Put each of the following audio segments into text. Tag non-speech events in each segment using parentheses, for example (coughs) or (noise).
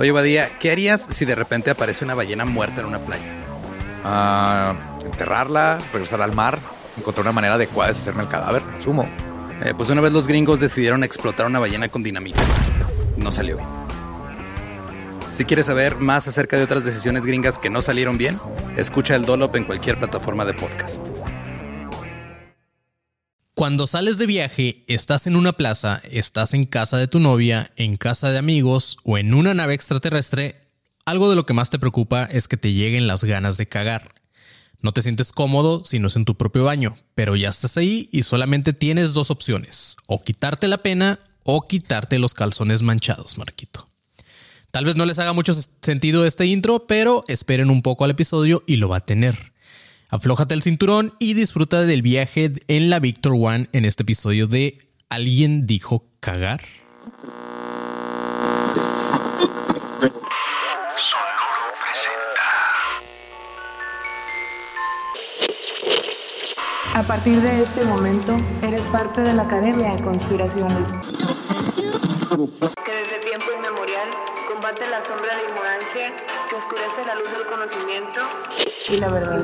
Oye, Badía, ¿qué harías si de repente aparece una ballena muerta en una playa? Ah, enterrarla, regresar al mar, encontrar una manera adecuada de deshacerme el cadáver, asumo. Eh, pues una vez los gringos decidieron explotar una ballena con dinamita. No salió bien. Si quieres saber más acerca de otras decisiones gringas que no salieron bien, escucha el Dolop en cualquier plataforma de podcast. Cuando sales de viaje, estás en una plaza, estás en casa de tu novia, en casa de amigos o en una nave extraterrestre, algo de lo que más te preocupa es que te lleguen las ganas de cagar. No te sientes cómodo si no es en tu propio baño, pero ya estás ahí y solamente tienes dos opciones, o quitarte la pena o quitarte los calzones manchados, Marquito. Tal vez no les haga mucho sentido este intro, pero esperen un poco al episodio y lo va a tener. Aflójate el cinturón y disfruta del viaje en la Victor One en este episodio de ¿Alguien dijo cagar? A partir de este momento, eres parte de la Academia de Conspiraciones. Que desde tiempo combate la sombra de ignorancia que oscurece la luz del conocimiento y la verdad.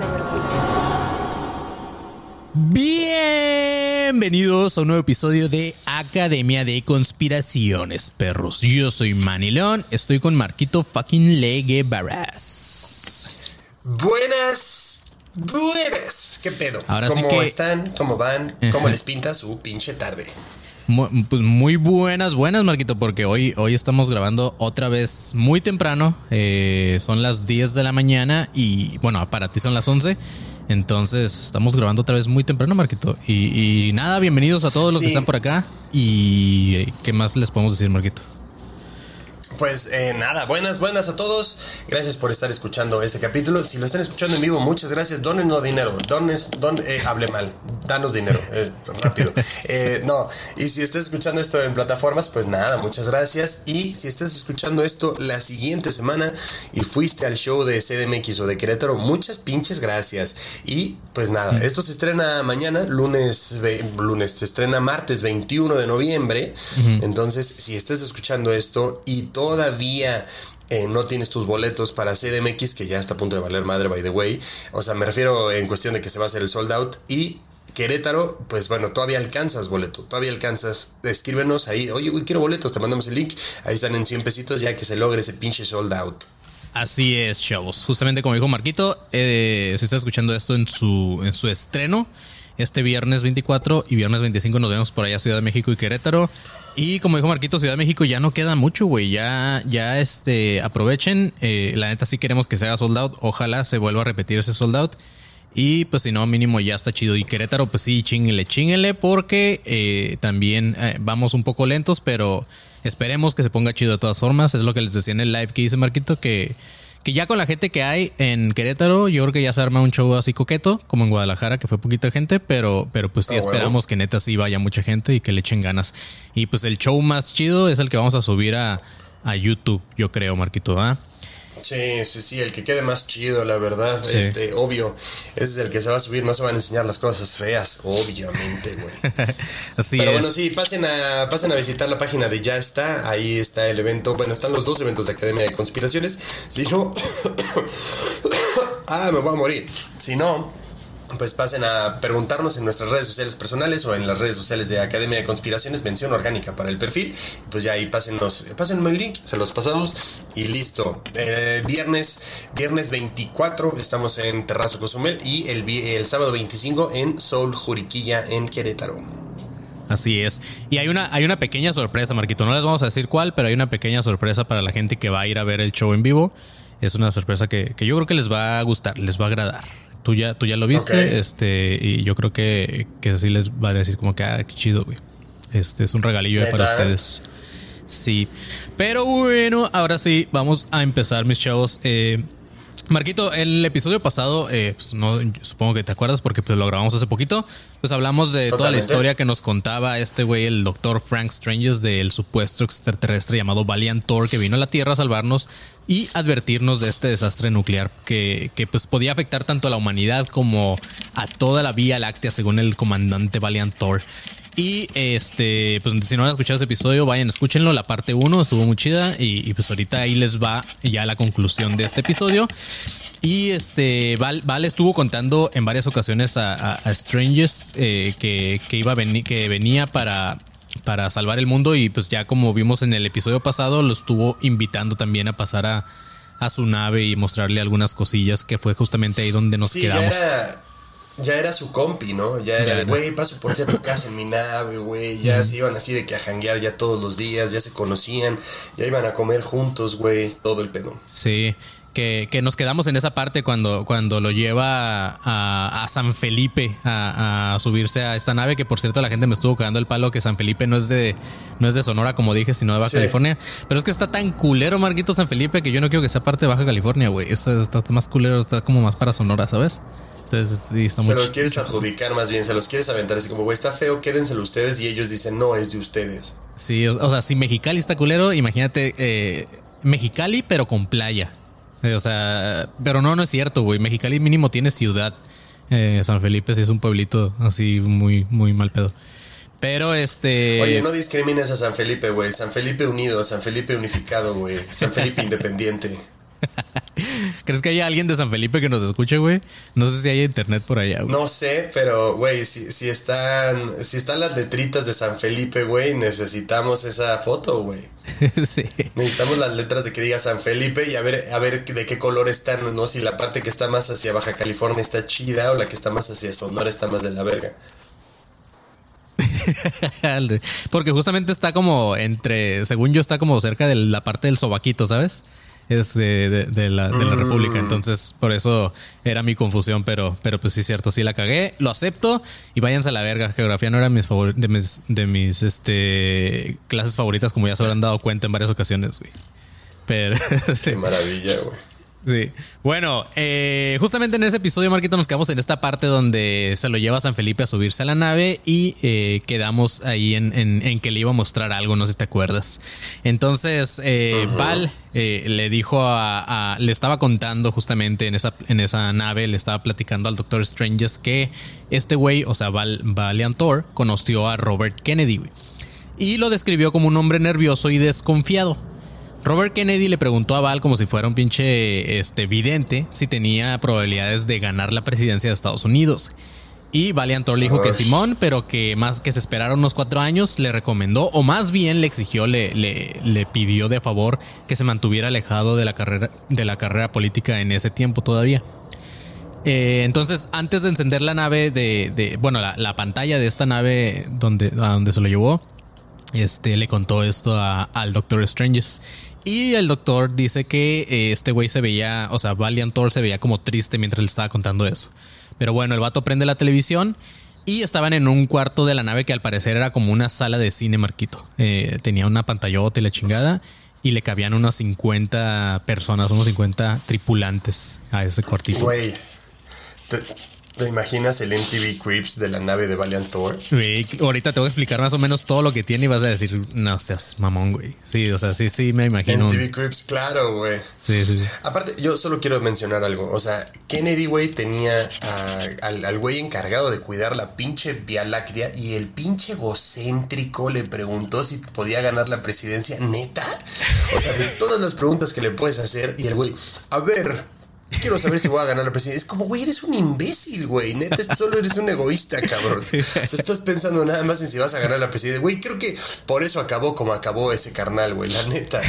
Bienvenidos a un nuevo episodio de Academia de Conspiraciones, perros. Yo soy Manny León, estoy con Marquito fucking Legue Barras. Buenas, buenas. ¿Qué pedo? Ahora sí ¿Cómo que- están? ¿Cómo van? ¿Cómo les pinta su pinche tarde? Pues muy buenas, buenas, Marquito, porque hoy, hoy estamos grabando otra vez muy temprano. Eh, son las 10 de la mañana y, bueno, para ti son las 11. Entonces, estamos grabando otra vez muy temprano, Marquito. Y, y nada, bienvenidos a todos los que están por acá. Y eh, ¿qué más les podemos decir, Marquito? Pues eh, nada, buenas, buenas a todos. Gracias por estar escuchando este capítulo. Si lo están escuchando en vivo, muchas gracias. Donenos dinero. Dones, don, eh, hable mal. Danos dinero. eh, rápido. (laughs) Eh, no, y si estás escuchando esto en plataformas, pues nada, muchas gracias. Y si estás escuchando esto la siguiente semana y fuiste al show de CDMX o de Querétaro, muchas pinches gracias. Y pues nada, esto se estrena mañana, lunes, lunes, se estrena martes 21 de noviembre. Entonces, si estás escuchando esto y todavía eh, no tienes tus boletos para CDMX, que ya está a punto de valer madre, by the way. O sea, me refiero en cuestión de que se va a hacer el sold out. Y Querétaro, pues bueno, todavía alcanzas boleto, todavía alcanzas. Escríbenos ahí, oye, güey, quiero boletos, te mandamos el link. Ahí están en 100 pesitos ya que se logre ese pinche sold out. Así es, chavos. Justamente como dijo Marquito, eh, se está escuchando esto en su, en su estreno. Este viernes 24 y viernes 25 nos vemos por allá Ciudad de México y Querétaro. Y como dijo Marquito, Ciudad de México ya no queda mucho, güey. Ya, ya este, aprovechen. Eh, la neta sí queremos que se haga sold out. Ojalá se vuelva a repetir ese sold out. Y pues si no, mínimo ya está chido. Y Querétaro, pues sí, chinguenle, chinguenle, porque eh, también eh, vamos un poco lentos, pero esperemos que se ponga chido de todas formas. Es lo que les decía en el live que hice Marquito, que, que ya con la gente que hay en Querétaro, yo creo que ya se arma un show así coqueto, como en Guadalajara, que fue poquita gente, pero, pero pues sí Ah, esperamos que neta sí vaya mucha gente y que le echen ganas. Y pues el show más chido es el que vamos a subir a, a YouTube, yo creo, Marquito, ¿ah? Sí, sí, sí, el que quede más chido, la verdad, Sí. este, obvio, ese es el que se va a subir, no se van a enseñar las cosas feas, obviamente, güey. (laughs) Así Pero es. bueno, sí, pasen a, pasen a visitar la página de Ya está. Ahí está el evento. Bueno, están los dos eventos de Academia de Conspiraciones. Si no. (coughs) (coughs) ah, me voy a morir. Si no. Pues pasen a preguntarnos en nuestras redes sociales personales o en las redes sociales de Academia de Conspiraciones, mención orgánica para el perfil. Pues ya ahí pásennos, pásenme el link, se los pasamos y listo. Eh, viernes, viernes 24 estamos en Terrazo Cozumel y el, el sábado 25 en Soul Juriquilla en Querétaro. Así es. Y hay una, hay una pequeña sorpresa, Marquito. No les vamos a decir cuál, pero hay una pequeña sorpresa para la gente que va a ir a ver el show en vivo. Es una sorpresa que, que yo creo que les va a gustar, les va a agradar. Tú ya, tú ya lo viste, este, y yo creo que, que sí les va a decir como que, ah, qué chido, güey. Este es un regalillo ahí para ustedes. Sí. Pero bueno, ahora sí, vamos a empezar, mis chavos. Eh, Marquito, el episodio pasado, eh, pues no, supongo que te acuerdas porque pues, lo grabamos hace poquito. Pues hablamos de toda la historia que nos contaba este güey, el doctor Frank Stranges, del supuesto extraterrestre llamado Valiant Thor, que vino a la Tierra a salvarnos y advertirnos de este desastre nuclear que, que pues podía afectar tanto a la humanidad como a toda la Vía Láctea, según el comandante Valiant Thor. Y este, pues si no han escuchado ese episodio, vayan, escúchenlo. La parte 1 estuvo muy chida. Y, y, pues ahorita ahí les va ya la conclusión de este episodio. Y este, Val, Val estuvo contando en varias ocasiones a, a, a Strangers eh, que, que, iba a venir, que venía para, para salvar el mundo. Y pues ya como vimos en el episodio pasado, lo estuvo invitando también a pasar a, a su nave y mostrarle algunas cosillas, que fue justamente ahí donde nos Sí, quedamos. ya era, ya era su compi, ¿no? Ya era güey, paso por ti a tu casa en mi nave, güey. Ya se iban así de que a janguear ya todos los días, ya se conocían, ya iban a comer juntos, güey. Todo el pedo. Sí, que, que nos quedamos en esa parte cuando, cuando lo lleva a, a San Felipe a, a subirse a esta nave, que por cierto la gente me estuvo cagando el palo que San Felipe no es de, no es de Sonora, como dije, sino de Baja Sí. California. Pero es que está tan culero, Marquito San Felipe, que yo no quiero que sea parte de Baja California, güey. Está, está más culero, está como más para Sonora, ¿sabes? Entonces, sí, está Se los quieres adjudicar más bien, se los quieres aventar así como, güey, está feo, quédenselo ustedes. Y ellos dicen, no, es de ustedes. Sí, o, o sea, si Mexicali está culero, imagínate eh, Mexicali, pero con playa. Eh, o sea, pero no, no es cierto, güey. Mexicali mínimo tiene ciudad. Eh, San Felipe sí es un pueblito así muy, muy mal pedo. Pero este. Oye, no discrimines a San Felipe, güey. San Felipe unido, San Felipe unificado, güey. San Felipe (laughs) independiente. (laughs) ¿Crees que hay alguien de San Felipe que nos escuche, güey? No sé si hay internet por allá, güey. No sé, pero, güey, si, si están si están las letritas de San Felipe, güey, necesitamos esa foto, güey. (laughs) sí. Necesitamos las letras de que diga San Felipe y a ver, a ver de qué color están, ¿no? Si la parte que está más hacia Baja California está chida o la que está más hacia Sonora está más de la verga. (laughs) Porque justamente está como entre, según yo, está como cerca de la parte del sobaquito, ¿sabes? Es de, de- de la, de la Mm. República. Entonces, por eso era mi confusión, pero, pero pues sí es cierto, sí la cagué, lo acepto y váyanse a la verga. Geografía no era mis favor- de mis, de mis este, clases favoritas, como ya se habrán dado cuenta en varias ocasiones, güey. Pero sí. (laughs) Qué maravilla, güey. Sí. Bueno, eh, justamente en ese episodio, Marquito, nos quedamos en esta parte donde se lo lleva a San Felipe a subirse a la nave y eh, quedamos ahí en, en- en que le iba a mostrar algo, no sé si te acuerdas. Entonces, eh, Val eh, le dijo a, a- Le estaba contando justamente en esa, en esa nave, le estaba platicando al Doctor Stranges que este güey, o sea, Val, Valiantor, conoció a Robert Kennedy, güey. Y lo describió como un hombre nervioso y desconfiado. Robert Kennedy le preguntó a Val como si fuera un pinche este, vidente si tenía probabilidades de ganar la presidencia de Estados Unidos. Y Valiantor le dijo que. Simón, pero que más que se esperara unos cuatro años, le recomendó, o más bien le exigió, le, le, le pidió de favor que se mantuviera alejado de la carrera, de la carrera política en ese tiempo todavía. Eh, entonces, antes de encender la nave de, de- bueno, la, la pantalla de esta nave donde, a donde se lo llevó, este le contó esto a- al Doctor Stranges. Y el doctor dice que eh, este güey se veía, o sea, Valiant Thor se veía como triste mientras le estaba contando eso. Pero bueno, el vato prende la televisión y estaban en un cuarto de la nave que al parecer era como una sala de cine, Marquito. Eh, tenía una pantallota y la chingada y le cabían unas 50 personas, unos 50 tripulantes a ese cuartito. Güey, ¿te, imaginas el MTV Creeps de la nave de Valiant Thor? Güey, ahorita te voy a explicar más o menos todo lo que tiene y vas a decir, no seas mamón, güey. Sí, o sea, sí, sí, me imagino. MTV Creeps, claro, güey. Sí, sí, sí. Aparte, yo solo quiero mencionar algo. O sea, Kennedy, güey, tenía a- al, al güey encargado de cuidar la pinche Vía Láctea y el pinche egocéntrico le preguntó si podía ganar la presidencia. ¿Neta? O sea, de todas las preguntas que le puedes hacer y el güey, a ver... Quiero saber si voy a ganar la presidencia. Es como, güey, eres un imbécil, güey. Neta, solo eres un egoísta, cabrón. (laughs) O sea, estás pensando nada más en si vas a ganar la presidencia. Güey, creo que por eso acabó como acabó ese carnal, güey. La neta.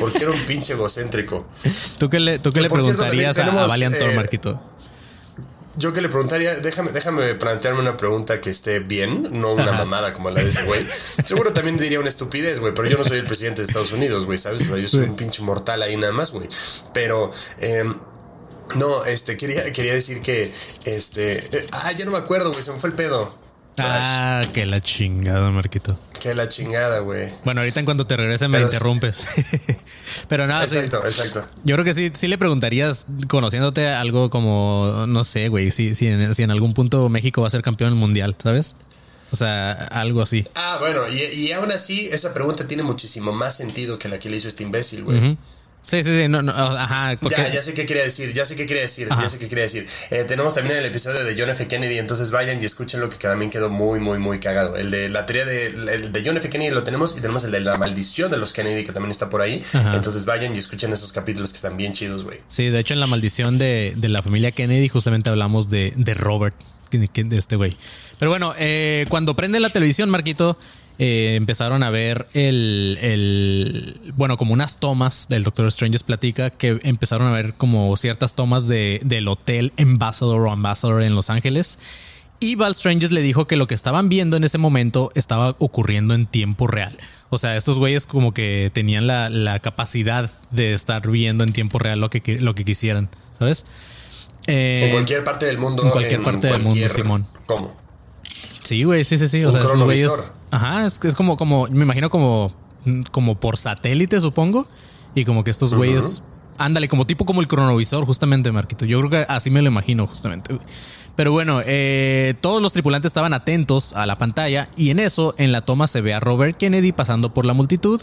Porque era un pinche egocéntrico. ¿Tú qué le, tú qué Que le cierto, preguntarías a- a, tenemos, Valiant Thor, eh, Marquito? Yo que le preguntaría, déjame, déjame plantearme una pregunta que esté bien, no una mamada como la de ese güey. Seguro también diría una estupidez, güey, pero yo no soy el presidente de Estados Unidos, güey, ¿sabes? O sea, yo soy un pinche mortal ahí nada más, güey. Pero, em, no, este, quería, quería decir que, este, eh, ah, ya no me acuerdo, güey, se me fue el pedo. Ah, que la chingada, Marquito. Que la chingada, güey. Bueno, ahorita en cuanto te regrese me Pero- interrumpes. (laughs) Pero nada, sí. Exacto, exacto. Yo creo que sí, sí le preguntarías, conociéndote algo como, no sé, güey, si, si, en, si en algún punto México va a ser campeón mundial, ¿sabes? O sea, algo así. Ah, bueno, y, y aún así, esa pregunta tiene muchísimo más sentido que la que le hizo este imbécil, güey. Sí, sí, sí, no, no, ajá, porque Ya, ya sé qué quería decir, ya sé qué quería decir, ya sé qué quería decir. Eh, tenemos también el episodio de John F. Kennedy, entonces vayan y escuchen lo que también quedó muy, muy, muy cagado. El de la teoría de, el de John F. Kennedy lo tenemos y tenemos el de la maldición de los Kennedy que también está por ahí. Entonces vayan y escuchen esos capítulos que están bien chidos, güey. Sí, de hecho en la maldición de, de la familia Kennedy justamente hablamos de, de Robert, de este güey. Pero bueno, eh, cuando prende la televisión, Marquito, eh, empezaron a ver el, el- bueno, como unas tomas del Doctor Strange platica que empezaron a ver como ciertas tomas de, del hotel Ambassador o Ambassador en Los Ángeles. Y Val Stranges le dijo que lo que estaban viendo en ese momento estaba ocurriendo en tiempo real. O sea, estos güeyes como que tenían la, la capacidad de estar viendo en tiempo real lo que, lo que quisieran, ¿sabes? Eh, En cualquier parte del mundo. en cualquier parte del mundo, Simón. ¿Cómo? Sí, güey, sí, sí, sí. O Un sea, cronovisor. güeyes. Ajá, es, que es como, como, me imagino como, como por satélite, supongo. Y como que estos güeyes. Ándale, como tipo como el cronovisor, justamente, Marquito. Yo creo que así me lo imagino, justamente. Pero bueno, eh, todos los tripulantes estaban atentos a la pantalla y en eso, en la toma, se ve a Robert Kennedy pasando por la multitud.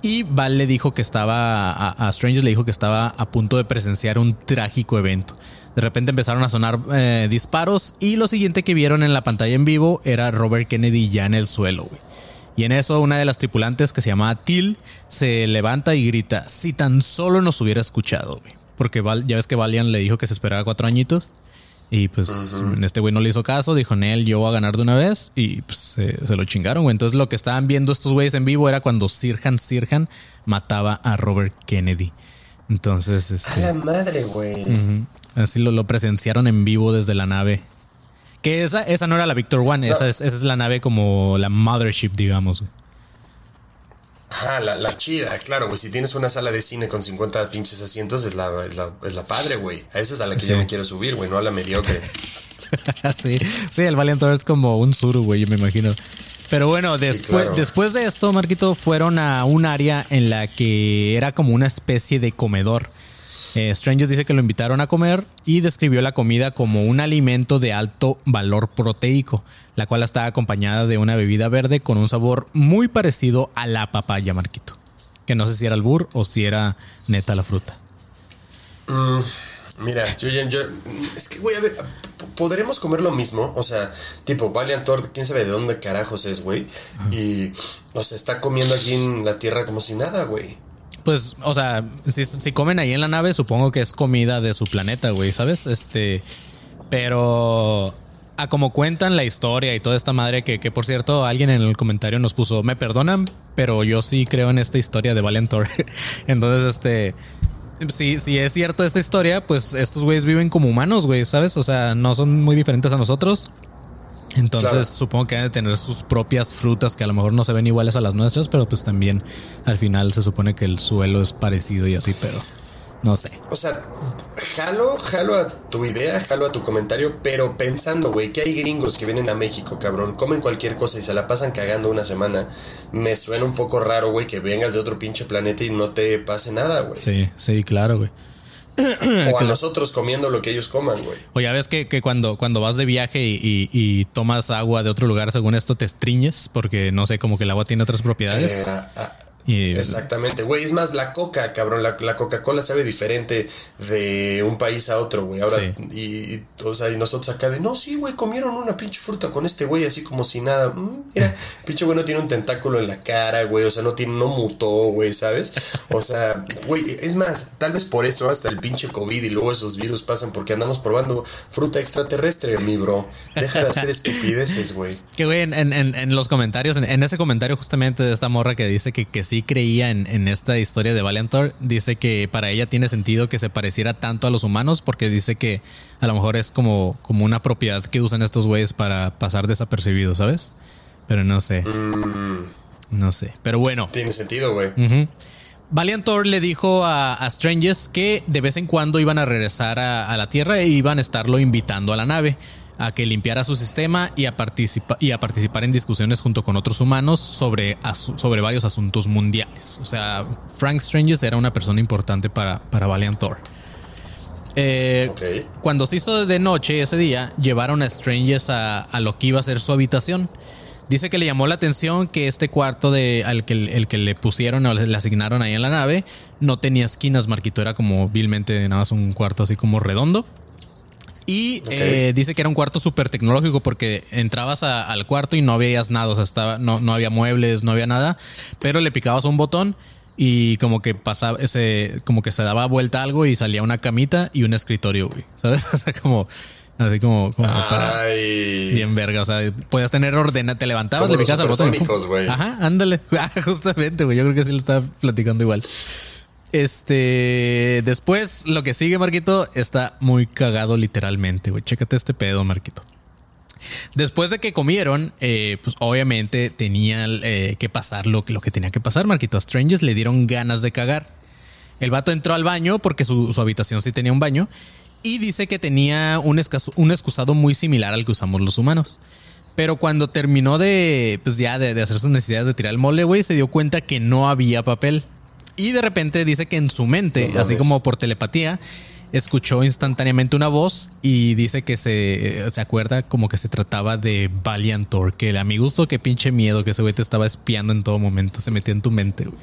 Y Val le dijo que estaba, a, a Strange le dijo que estaba a punto de presenciar un trágico evento. De repente empezaron a sonar eh, disparos y lo siguiente que vieron en la pantalla en vivo era Robert Kennedy ya en el suelo, güey. Y en eso una de las tripulantes que se llamaba Till se levanta y grita, si tan solo nos hubiera escuchado, güey. Porque Val- ya ves que Valiant le dijo que se esperaba cuatro añitos. Y pues este güey no le hizo caso, dijo, Nel, yo voy a ganar de una vez. Y pues se, se lo chingaron, güey. Entonces lo que estaban viendo estos güeyes en vivo era cuando Sirhan Sirhan mataba a Robert Kennedy. Entonces, A este, la madre, güey. así lo, lo presenciaron en vivo desde la nave. Que esa, esa no era la Victor One, esa, es, esa es la nave como la Mothership, digamos. güey. Ajá, la, la chida, claro, güey. Si tienes una sala de cine con 50 pinches asientos, es la, es la, es la padre, güey. A esa es a la que Sí. yo me quiero subir, güey, no a la mediocre. (laughs) sí, sí, el Valiant es como un suru, güey, yo me imagino. Pero bueno, Sí, después, claro. después de esto, Marquito, fueron a un área en la que era como una especie de comedor. Eh, Strangers dice que lo invitaron a comer y describió la comida como un alimento de alto valor proteico, la cual estaba acompañada de una bebida verde con un sabor muy parecido a la papaya, Marquito. Que no sé si era el burr o si era neta la fruta. Mira, yo, yo, es que, güey, a ver, podremos comer lo mismo, o sea, tipo, Valiant Thor, quién sabe de dónde carajos es, güey, y, o sea, está comiendo aquí en la tierra como si nada, güey. Pues, o sea, si, comen ahí en la nave, supongo que es comida de su planeta, güey, ¿sabes? Este, pero a como cuentan la historia y toda esta madre, que, que por cierto, alguien en el comentario nos puso, me perdonan, pero yo sí creo en esta historia de Valiant Thor. (laughs) Entonces, este, si, si es cierto esta historia, pues estos güeyes viven como humanos, güey, ¿sabes? O sea, no son muy diferentes a nosotros. Entonces Claro. supongo que han de tener sus propias frutas que a lo mejor no se ven iguales a las nuestras, pero pues también al final se supone que el suelo es parecido y así, pero no sé. O sea, jalo, jalo a tu idea, jalo a tu comentario, pero pensando, güey, que hay gringos que vienen a México, cabrón, comen cualquier cosa y se la pasan cagando una semana. Me suena un poco raro, güey, que vengas de otro pinche planeta y no te pase nada, güey. Sí, sí, claro, güey. O a nosotros comiendo lo que ellos coman, güey. O ya ves que, que cuando, cuando vas de viaje y, y- y tomas agua de otro lugar, según esto te estriñes, porque no sé, como que el agua tiene otras propiedades. Eh, ah, Y- Exactamente, güey. Es más, la coca, cabrón. La, la Coca-Cola sabe diferente de un país a otro, güey. Ahora, Sí. y, y, o sea, y nosotros acá de, no, sí, güey, comieron una pinche fruta con este güey, así como si nada. Mm, mira, (laughs) pinche güey no tiene un tentáculo en la cara, güey. O sea, no tiene, no mutó, güey, ¿sabes? O sea, güey, es más, tal vez por eso hasta el pinche COVID y luego esos virus pasan porque andamos probando fruta extraterrestre, mi bro. Deja de hacer estupideces, güey. Que güey, en, en- en- en los comentarios, en, en ese comentario justamente de esta morra que dice que, que sí creía en, en esta historia de Valiant Thor, dice que para ella tiene sentido que se pareciera tanto a los humanos porque dice que a lo mejor es como, como una propiedad que usan estos güeyes para pasar desapercibido, ¿sabes? Pero no sé. No sé. Pero bueno. Tiene sentido, güey. Valiant Thor le dijo a, a Stranges que de vez en cuando iban a regresar a, a la Tierra e iban a estarlo invitando a la nave a que limpiara su sistema y a, participa- y a participar en discusiones junto con otros humanos sobre, sobre varios asuntos mundiales. O sea, Frank Stranges era una persona importante para, para Valiant Thor. Eh. Cuando se hizo de noche ese día, llevaron a Stranges a, a lo que iba a ser su habitación. Dice que le llamó la atención que este cuarto de, al que, el que le pusieron o le asignaron ahí en la nave no tenía esquinas, Marquito. Era como vilmente nada más un cuarto así como redondo. Y eh, dice que era un cuarto súper tecnológico porque entrabas a- al cuarto y no veías nada, o sea, estaba, no, no había muebles, no había nada, pero le picabas un botón y como que pasaba, ese, como que se daba vuelta algo y salía una camita y un escritorio, güey, ¿sabes? (laughs) O sea, como, así como, como para... Ay. Bien verga, o sea, podías tener ordena, te levantabas, Como le picabas al botón. Ajá, ándale. (laughs) Ah, Justamente, güey. Yo creo que sí lo estaba platicando igual. Este, después lo que sigue, Marquito, está muy cagado literalmente, güey. Chécate este pedo, Marquito. Después de que comieron, eh, pues obviamente tenía eh, que pasar lo, que- lo que tenía que pasar, Marquito. A Strangers le dieron ganas de cagar. El vato entró al baño porque su, su habitación sí tenía un baño y dice que tenía un, un excusado muy similar al que usamos los humanos. Pero cuando terminó de, pues ya de, de hacer sus necesidades de tirar el mole, güey, se dio cuenta que no había papel. Y de repente dice que en su mente, No así como por telepatía, escuchó instantáneamente una voz y dice que se, eh, se acuerda como que se trataba de Valiant Thor, que a mi gusto, qué pinche miedo que ese güey te estaba espiando en todo momento, se metió en tu mente, güey.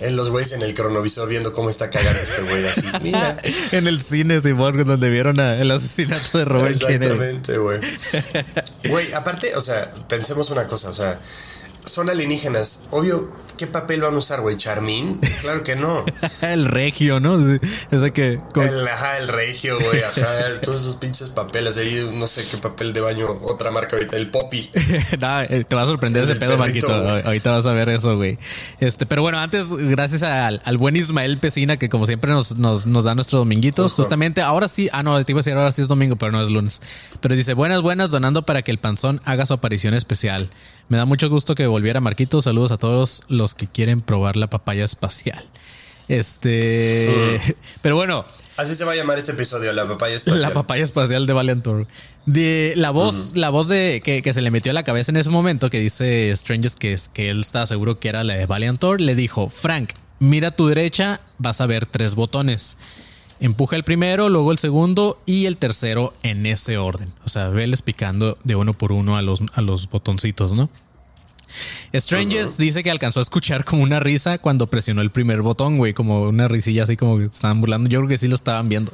En los güeyes en el cronovisor viendo cómo está cagando este güey así. (laughs) Mira. en el cine, Simón, donde vieron a- el asesinato de Robert. Exactamente, güey. (laughs) Güey, aparte, o sea, pensemos una cosa, o sea, son alienígenas. Obvio, ¿qué papel van a usar, güey? ¿Charmín? Claro que no. (laughs) el regio, ¿no? Sí, Ese que. con- El, ajá, el regio, güey, ajá, todos esos pinches papeles ahí, no sé qué papel de baño, otra marca ahorita, el Poppy. (laughs) Nah, eh, te va a sorprender Es ese pedo, perrito, Marquito. Ahorita vas a ver eso, güey. Este, pero bueno, antes, gracias al, al buen Ismael Pesina, que como siempre nos, nos, nos da nuestro dominguito. Justamente, ahora sí, ah, no, te iba a decir ahora sí es domingo, pero no es lunes. Pero dice, buenas, buenas, donando para que el panzón haga su aparición especial. Me da mucho gusto que volviera Marquito. Saludos a todos los que quieren probar la papaya espacial. Este, pero bueno, Así se va a llamar este episodio, la papaya espacial. la papaya espacial de Valiant Thor. De la voz, la voz de que, que se le metió a la cabeza en ese momento, que dice Strangers que, es, que él estaba seguro que era la de Valiant Thor, le dijo: Frank, mira a tu derecha, vas a ver tres botones. Empuja el primero, luego el segundo y el tercero en ese orden. O sea, veles picando de uno por uno a los, a los botoncitos, ¿no? Strangers dice que alcanzó a escuchar como una risa cuando presionó el primer botón, güey, como una risilla así como que estaban burlando. Yo creo que sí lo estaban viendo.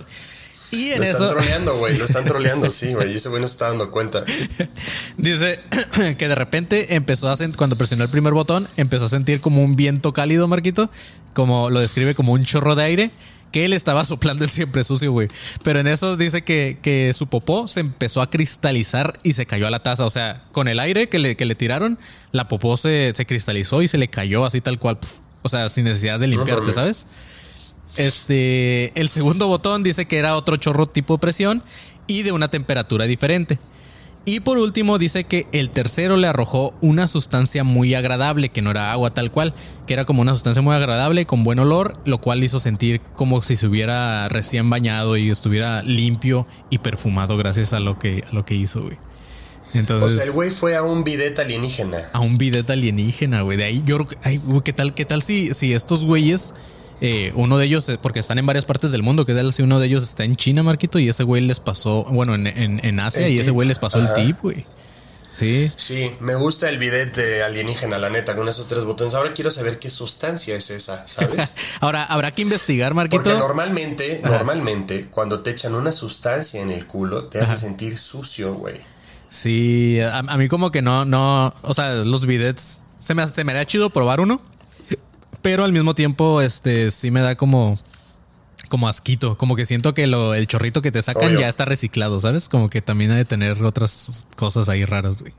Y en Lo están eso troleando, güey, lo están (laughs) troleando, sí, güey, y ese güey no se está dando cuenta. (laughs) dice (clears throat) que de repente empezó a sentir, cuando presionó el primer botón, empezó a sentir como un viento cálido, Marquito, como lo describe como un chorro de aire que él estaba soplando el siempre sucio, güey. Pero en eso dice que, que su popó se empezó a cristalizar y se cayó a la taza. O sea, con el aire que le, que le tiraron, la popó se, se cristalizó y se le cayó así tal cual. pf. O sea, sin necesidad de limpiarte. ¿sabes? Este, el segundo botón dice que era otro chorro tipo de presión y de una temperatura diferente. Y por último dice que el tercero le arrojó una sustancia muy agradable, que no era agua tal cual, que era como una sustancia muy agradable con buen olor, lo cual hizo sentir como si se hubiera recién bañado y estuviera limpio y perfumado gracias a lo que, a lo que hizo, güey. O Entonces, sea, el güey fue a un bidet alienígena. a un bidet alienígena, güey. De ahí yo ay, güey, ¿qué tal, qué tal si, si estos güeyes, eh, uno de ellos, eh, porque están en varias partes del mundo, qué tal si uno de ellos está en China, Marquito, y ese güey les pasó, bueno, en, en- en Asia, El y ese güey les pasó Ajá. el tip, güey. Sí. Sí, me gusta el bidet de alienígena, la neta, con esos tres botones. Ahora quiero saber qué sustancia es esa, ¿sabes? (laughs) Ahora, habrá que investigar, Marquito. Porque normalmente, normalmente, cuando te echan una sustancia en el culo, te hace sentir sucio, güey. Sí, a, a mí como que no, no, o sea, los bidets, se me, se me haría chido probar uno, pero al mismo tiempo, este, sí me da como, como asquito, como que siento que lo, el chorrito que te sacan Obvio. ya está reciclado, ¿sabes? Como que también ha de tener otras cosas ahí raras, güey.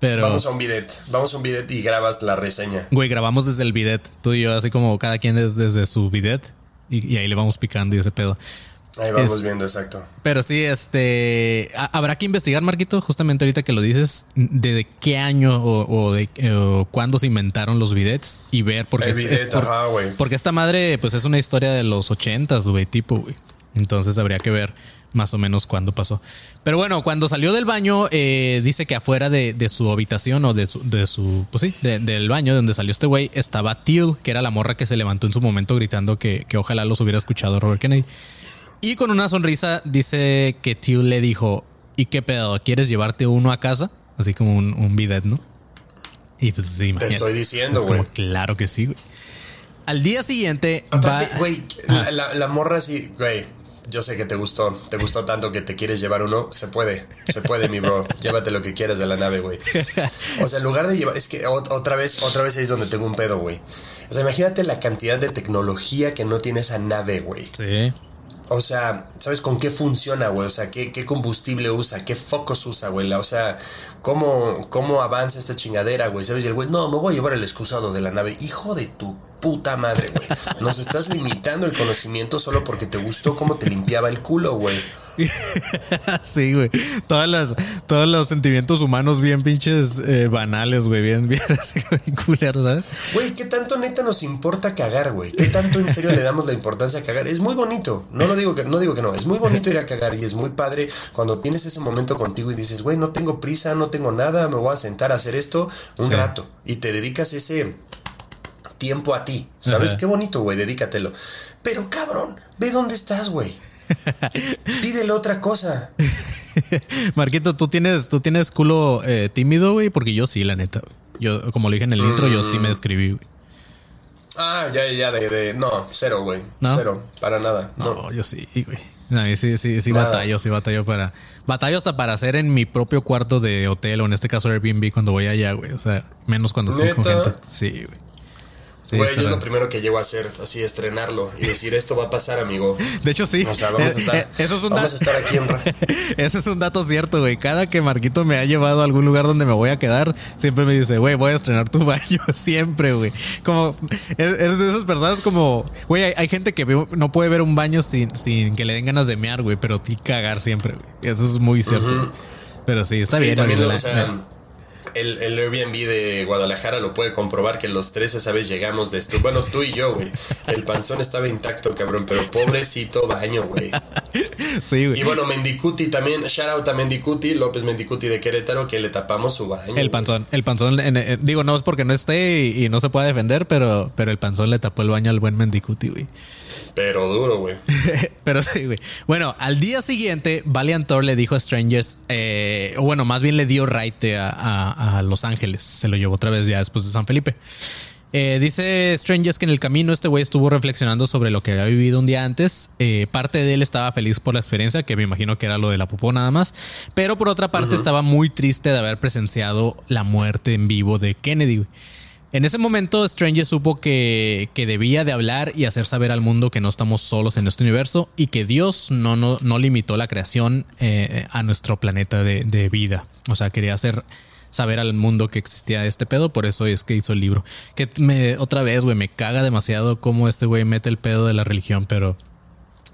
Pero, Vamos a un bidet, vamos a un bidet y grabas la reseña. güey, grabamos desde el bidet, tú y yo, así como cada quien des- desde su bidet, y, y ahí le vamos picando y ese pedo. Ahí vamos Es- viendo, exacto. Pero sí, este. ha- Habrá que investigar, Marquito, justamente ahorita que lo dices, de, de qué año o, o de eh, o cuándo se inventaron los bidets y ver porque bidet, ajá, güey. porque esta madre, pues es una historia de los ochentas, güey, tipo, güey. Entonces habría que ver más o menos cuándo pasó. Pero bueno, cuando salió del baño, eh, dice que afuera de, de su habitación o de su, de su pues sí, de- del baño donde salió este güey, estaba Teal, que era la morra que se levantó en su momento gritando que, que ojalá los hubiera escuchado Robert Kennedy. Y con una sonrisa dice que Teal le dijo, ¿y qué pedo? ¿Quieres llevarte uno a casa? así como un, un bidet, ¿no? Y pues sí, imagínate. estoy diciendo, Es güey. claro que sí, güey. Al día siguiente Aparte, güey, la, la- la morra sí, güey. Yo sé que te gustó, te gustó tanto que te quieres llevar uno. Se puede, se puede, mi bro. (laughs) Llévate lo que quieras de la nave, güey. O sea, en lugar de llevar, es que ot- otra vez, otra vez ahí es donde tengo un pedo, güey. O sea, imagínate la cantidad de tecnología que no tiene esa nave, güey. Sí. O sea, ¿sabes con qué funciona, güey? O sea, ¿qué, qué combustible usa? ¿Qué focos usa, güey? O sea, ¿cómo, ¿cómo avanza esta chingadera, güey? ¿Sabes? Y el güey, no, me voy a llevar el excusado de la nave. Hijo de tu puta madre, güey. Nos estás limitando el conocimiento solo porque te gustó cómo te limpiaba el culo, güey. (laughs) sí, güey. Todas las, todos los sentimientos humanos bien pinches eh, banales, güey. Bien, bien (laughs) así, bien ¿sabes? Güey, ¿qué tanto neta nos importa cagar, güey? ¿Qué tanto en serio le damos la importancia a cagar? Es muy bonito, no lo digo que no digo que no, es muy bonito ir a cagar y es muy padre cuando tienes ese momento contigo y dices, güey, no tengo prisa, no tengo nada, me voy a sentar a hacer esto un Sí. rato y te dedicas ese tiempo a ti, ¿sabes? Ajá. Qué bonito, güey, dedícatelo. Pero cabrón, ve dónde estás, güey. (laughs) Pídele otra cosa. (laughs) Marquito, ¿tú tienes, tú tienes culo eh, tímido, güey? Porque yo sí, la neta. Yo, como le dije en el intro, yo sí me describí, güey. Ah, ya, ya, de, de no, cero, güey. ¿No? Cero, para nada. No. No, yo sí, güey. No, sí, sí, sí Nada. batallo, sí batallo para... Batallo hasta para hacer en mi propio cuarto de hotel o en este caso Airbnb cuando voy allá, güey. O sea, menos cuando estoy con gente. Sí, güey. Sí, Güey, yo es lo primero que llego a hacer, así estrenarlo y decir esto va a pasar, amigo. (laughs) De hecho, sí. O sea, vamos a Eh, estar, eh, Eso es un vamos a dato. estar aquí en (laughs) Ese es un dato cierto, güey. Cada que Marquito me ha llevado a algún lugar donde me voy a quedar, siempre me dice, güey, voy a estrenar tu (laughs) baño. Siempre, güey. Como, eres de esas personas como, güey, hay, hay gente que no puede ver un baño sin, sin que le den ganas de mear, güey, pero ti cagar siempre, güey. Eso es muy cierto. Pero sí, está Sí, bien. también, güey, la- o sea, la- el, el Airbnb de Guadalajara lo puede comprobar que los tres esa vez llegamos de esto. Bueno, tú y yo, güey. El panzón estaba intacto, cabrón, pero pobrecito baño, güey. sí, güey. Y bueno, Mendicuti también, shout out a Mendicuti, López Mendicuti de Querétaro, que le tapamos su baño. El güey. panzón, el panzón, en- eh, digo, no es porque no esté y, y no se pueda defender, pero, pero el panzón le tapó el baño al buen Mendicuti, güey. Pero duro, güey. (laughs) Pero sí, güey. Bueno, al día siguiente, Valiant Thor le dijo a Strangers, eh, o bueno, más bien le dio raite a, a- a Los Ángeles. Se lo llevó otra vez ya después de San Felipe. Eh, dice Strangers que en el camino este güey estuvo reflexionando sobre lo que había vivido un día antes. Eh, parte de él estaba feliz por la experiencia, que me imagino que era lo de la popó nada más. Pero por otra parte estaba muy triste de haber presenciado la muerte en vivo de Kennedy. En ese momento, Stranger supo que, que debía de hablar y hacer saber al mundo que no estamos solos en este universo y que Dios no, no, no limitó la creación eh, a nuestro planeta de, de vida. O sea, quería hacer saber al mundo que existía este pedo, por eso es que hizo el libro. Que me, otra vez, güey, me caga demasiado cómo este güey mete el pedo de la religión, pero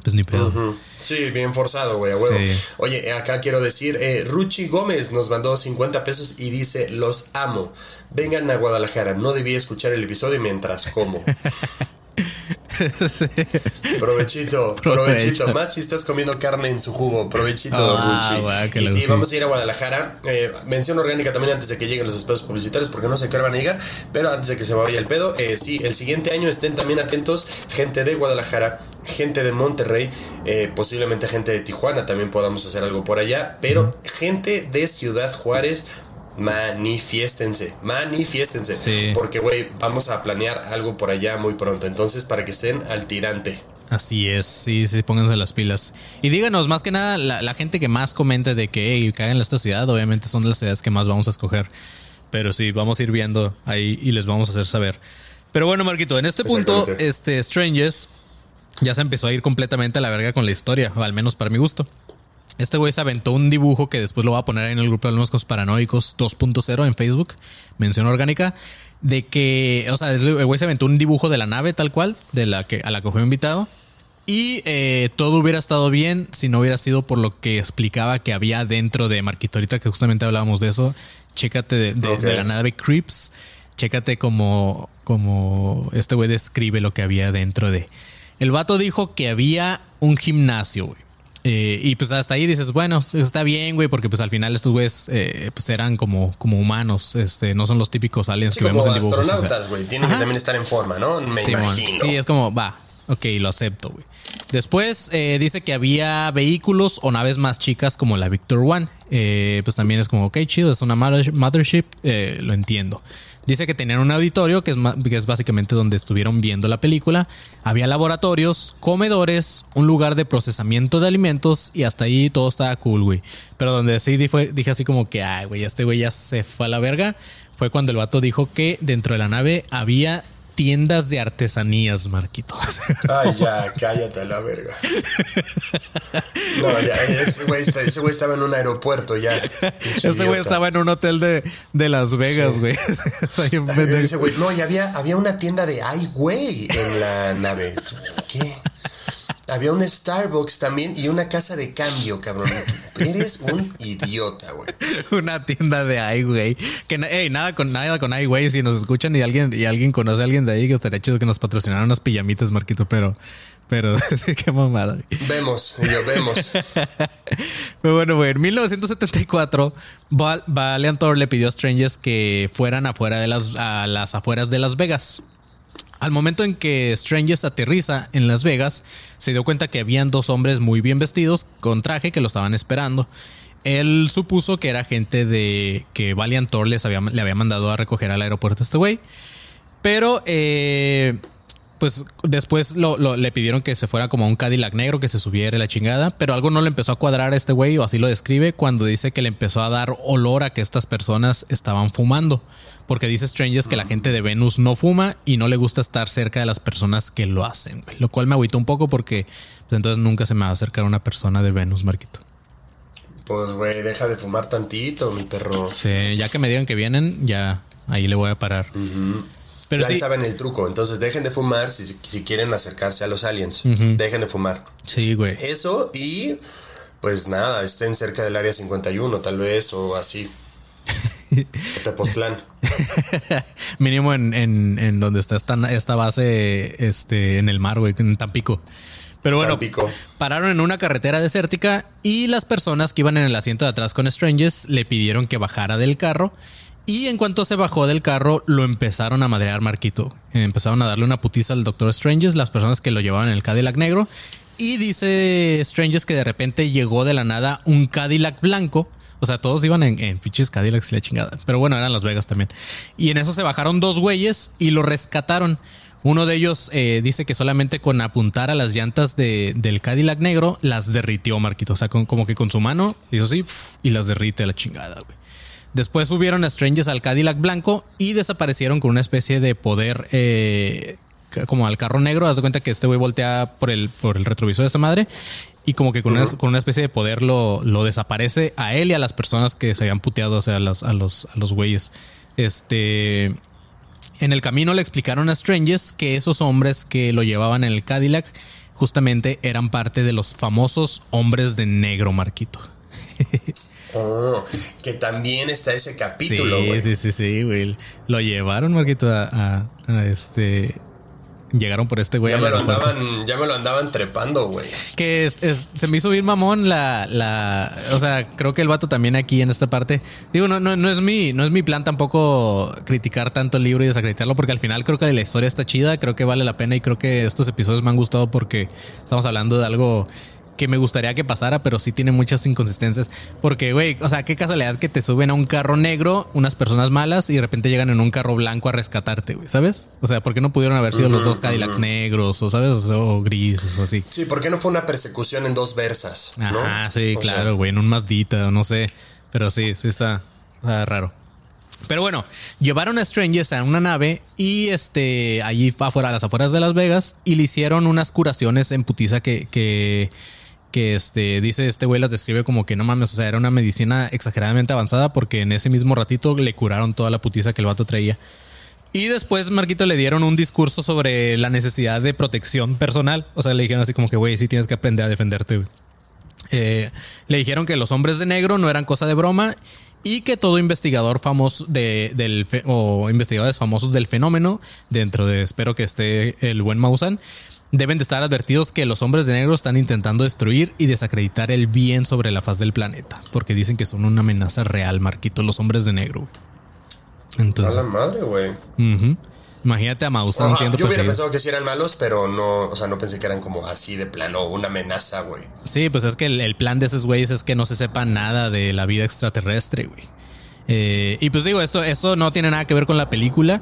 pues ni pedo. Sí, bien forzado, güey, a huevo. Sí. Oye, acá quiero decir, eh, Ruchi Gómez nos mandó 50 pesos y dice, los amo. Vengan a Guadalajara, no debí escuchar el episodio mientras como. (laughs) Provechito, Provecho. provechito. Más si estás comiendo carne en su jugo. Provechito, Ruchi. guácala, y sí, sí. vamos a ir a Guadalajara. Eh, mención orgánica también antes de que lleguen los espacios publicitarios, porque no sé qué hora van a llegar. Pero antes de que se me vaya el pedo, eh, sí, el siguiente año estén también atentos. Gente de Guadalajara, gente de Monterrey, eh, posiblemente gente de Tijuana también podamos hacer algo por allá. Pero gente de Ciudad Juárez. Manifiéstense, manifiéstense. Sí. Porque, güey, vamos a planear algo por allá muy pronto. Entonces, para que estén al tirante. Así es, sí, sí, pónganse las pilas. Y díganos, más que nada, la, la gente que más comente de que hey, caigan en esta ciudad, obviamente son las ciudades que más vamos a escoger. Pero sí, vamos a ir viendo ahí y les vamos a hacer saber. Pero bueno, Marquito, en este punto, este Strangers ya se empezó a ir completamente a la verga con la historia, o al menos para mi gusto. Este güey se aventó un dibujo que después lo va a poner en el grupo de alumnos paranoicos 2.0 en Facebook, mención orgánica, de que, o sea, el güey se aventó un dibujo de la nave tal cual, de la que, a la que fue invitado. Y eh, todo hubiera estado bien si no hubiera sido por lo que explicaba que había dentro de Marquito. Ahorita que justamente hablábamos de eso, chécate de, de- Ok. de la nave Creeps, chécate como, como este güey describe lo que había dentro de. El vato dijo que había un gimnasio, güey. Eh, y pues hasta ahí dices, bueno, está bien, güey, porque pues al final estos güeyes eh, pues eran como, como humanos, este, no son los típicos aliens Sí, que como vemos en dibujos. o sea. astronautas, güey. Tienen Ajá. que también estar en forma, ¿no? Me Simón. imagino. Sí, es como, va. Ok, lo acepto, güey. Después eh, dice que había vehículos o naves más chicas como la Victor One. Eh, pues también es como, ok, chido, es una mother- mothership, eh, lo entiendo. Dice que tenían un auditorio, que es, básicamente donde estuvieron viendo la película. Había laboratorios, comedores, un lugar de procesamiento de alimentos y hasta ahí todo estaba cool, güey. Pero donde sí di- fue- dije así como que, ay, güey, este güey ya se fue a la verga, fue cuando el vato dijo que dentro de la nave había tiendas de artesanías, Marquitos. (laughs) Ay, ya, cállate a la verga. No, ya, ese güey, ese güey estaba en un aeropuerto ya. Ese güey estaba en un hotel de, de Las Vegas, güey. (laughs) Ese no, y había, había una tienda de ay, güey, en la nave. ¿Qué? Había un Starbucks también y una casa de cambio, cabrón. Eres un idiota, güey. (laughs) Una tienda de ay, güey. Que na- ey, nada con nada con ay, güey. Si nos escuchan y alguien, y alguien conoce a alguien de ahí, que estaría chido que nos patrocinaran unas pijamitas, Marquito, pero, pero (laughs) qué mamada. Vemos, yo vemos. (laughs) Pero bueno, güey, en 1974, Val- Valiant Thor le pidió a Strangers que fueran afuera de las, a las afueras de Las Vegas. Al momento en que Strangers aterriza en Las Vegas, se dio cuenta que habían dos hombres muy bien vestidos con traje que lo estaban esperando. Él supuso que era gente de que Valiant les había, le había mandado a recoger al aeropuerto este güey. Pero eh, pues después lo, lo- le pidieron que se fuera como un Cadillac negro, que se subiera la chingada, pero algo no le empezó a cuadrar a este güey, o así lo describe, cuando dice que le empezó a dar olor a que estas personas estaban fumando. Porque dice Strangers que la gente de Venus no fuma y no le gusta estar cerca de las personas que lo hacen, güey. Lo cual me agüitó un poco porque pues, entonces nunca se me va a acercar una persona de Venus, Marquito. Pues, güey, deja de fumar tantito, mi perro. Sí, ya que me digan que vienen, ya ahí le voy a parar. Pero ya sí, saben el truco. Entonces dejen de fumar si, si quieren acercarse a los aliens. Dejen de fumar. sí, güey. Eso y pues nada, estén cerca del área 51 tal vez o así. Tepoztlán. (laughs) Mínimo en, en, en donde está esta, esta base este, en el mar, güey, en Tampico. Pero bueno, Tampico. pararon en una carretera desértica y las personas que iban en el asiento de atrás con Strangers le pidieron que bajara del carro. Y en cuanto se bajó del carro, lo empezaron a madrear Marquito. Empezaron a darle una putiza al Doctor Strangers, las personas que lo llevaban en el Cadillac negro. Y dice Strangers que de repente llegó de la nada un Cadillac blanco. O sea, todos iban en, en pinches Cadillacs y la chingada. Pero bueno, eran Las Vegas también. Y en eso se bajaron dos güeyes y lo rescataron. Uno de ellos eh, dice que solamente con apuntar a las llantas de- del Cadillac negro las derritió Marquito. O sea, como que con su mano hizo así y las derrite a la chingada, güey. Después subieron a Strangers al Cadillac blanco y desaparecieron con una especie de poder eh, como al carro negro. Haz de cuenta que este güey voltea por el, por el retrovisor de esta madre y como que con, una, con una especie de poder lo, lo desaparece a él y a las personas que se habían puteado, o sea, a los, a los, a los güeyes. Este. En el camino le explicaron a Strangers que esos hombres que lo llevaban en el Cadillac justamente eran parte de los famosos hombres de negro, Marquito. (laughs) Oh, que también está ese capítulo, sí, güey. sí, sí, sí, güey. Lo llevaron, Marquito, a, a- a este. Llegaron por este güey. Ya me, lo andaban, ya me lo andaban trepando, güey. Que es- es- se me hizo bien mamón la, la. O sea, creo que el vato también aquí en esta parte. Digo, no, no, no es mi, no es mi plan tampoco criticar tanto el libro y desacreditarlo, porque al final creo que la historia está chida, creo que vale la pena y creo que estos episodios me han gustado porque estamos hablando de algo que me gustaría que pasara, pero sí tiene muchas inconsistencias. Porque, güey, o sea, qué casualidad que te suben a un carro negro unas personas malas y de repente llegan en un carro blanco a rescatarte, güey, ¿sabes? O sea, ¿por qué no pudieron haber sido los dos Cadillacs negros o, ¿sabes? O, sea, o grises o así. Sí, ¿por qué no fue una persecución en dos versas? ¿no? Ajá, sí, O claro, güey, en un Mazdita, no sé. Pero sí, sí está, está raro. Pero bueno, llevaron a Strangers a una nave y este, allí fue afuera, a las afueras de Las Vegas, y le hicieron unas curaciones en putiza que, que, que este, dice este güey las describe como que no mames, o sea, era una medicina exageradamente avanzada porque en ese mismo ratito le curaron toda la putiza que el vato traía. Y después, Marquito, le dieron un discurso sobre la necesidad de protección personal. O sea, le dijeron así como que, güey, sí tienes que aprender a defenderte. Eh, le dijeron que los hombres de negro no eran cosa de broma y que todo investigador famoso de, del o investigadores famosos del fenómeno, dentro de espero que esté el buen Mausan, deben de estar advertidos que los hombres de negro están intentando destruir y desacreditar el bien sobre la faz del planeta, porque dicen que son una amenaza real, Marquito, los hombres de negro. güey. A Entonces, la madre, güey. Imagínate a Maussan siendo yo hubiera perseguido. pensado que sí eran malos, pero no, o sea, no pensé que eran como así de plano una amenaza, güey. Sí, pues es que el, el plan de esos güeyes es que no se sepa nada de la vida extraterrestre, güey. Eh, y pues digo, esto, esto no tiene nada que ver con la película.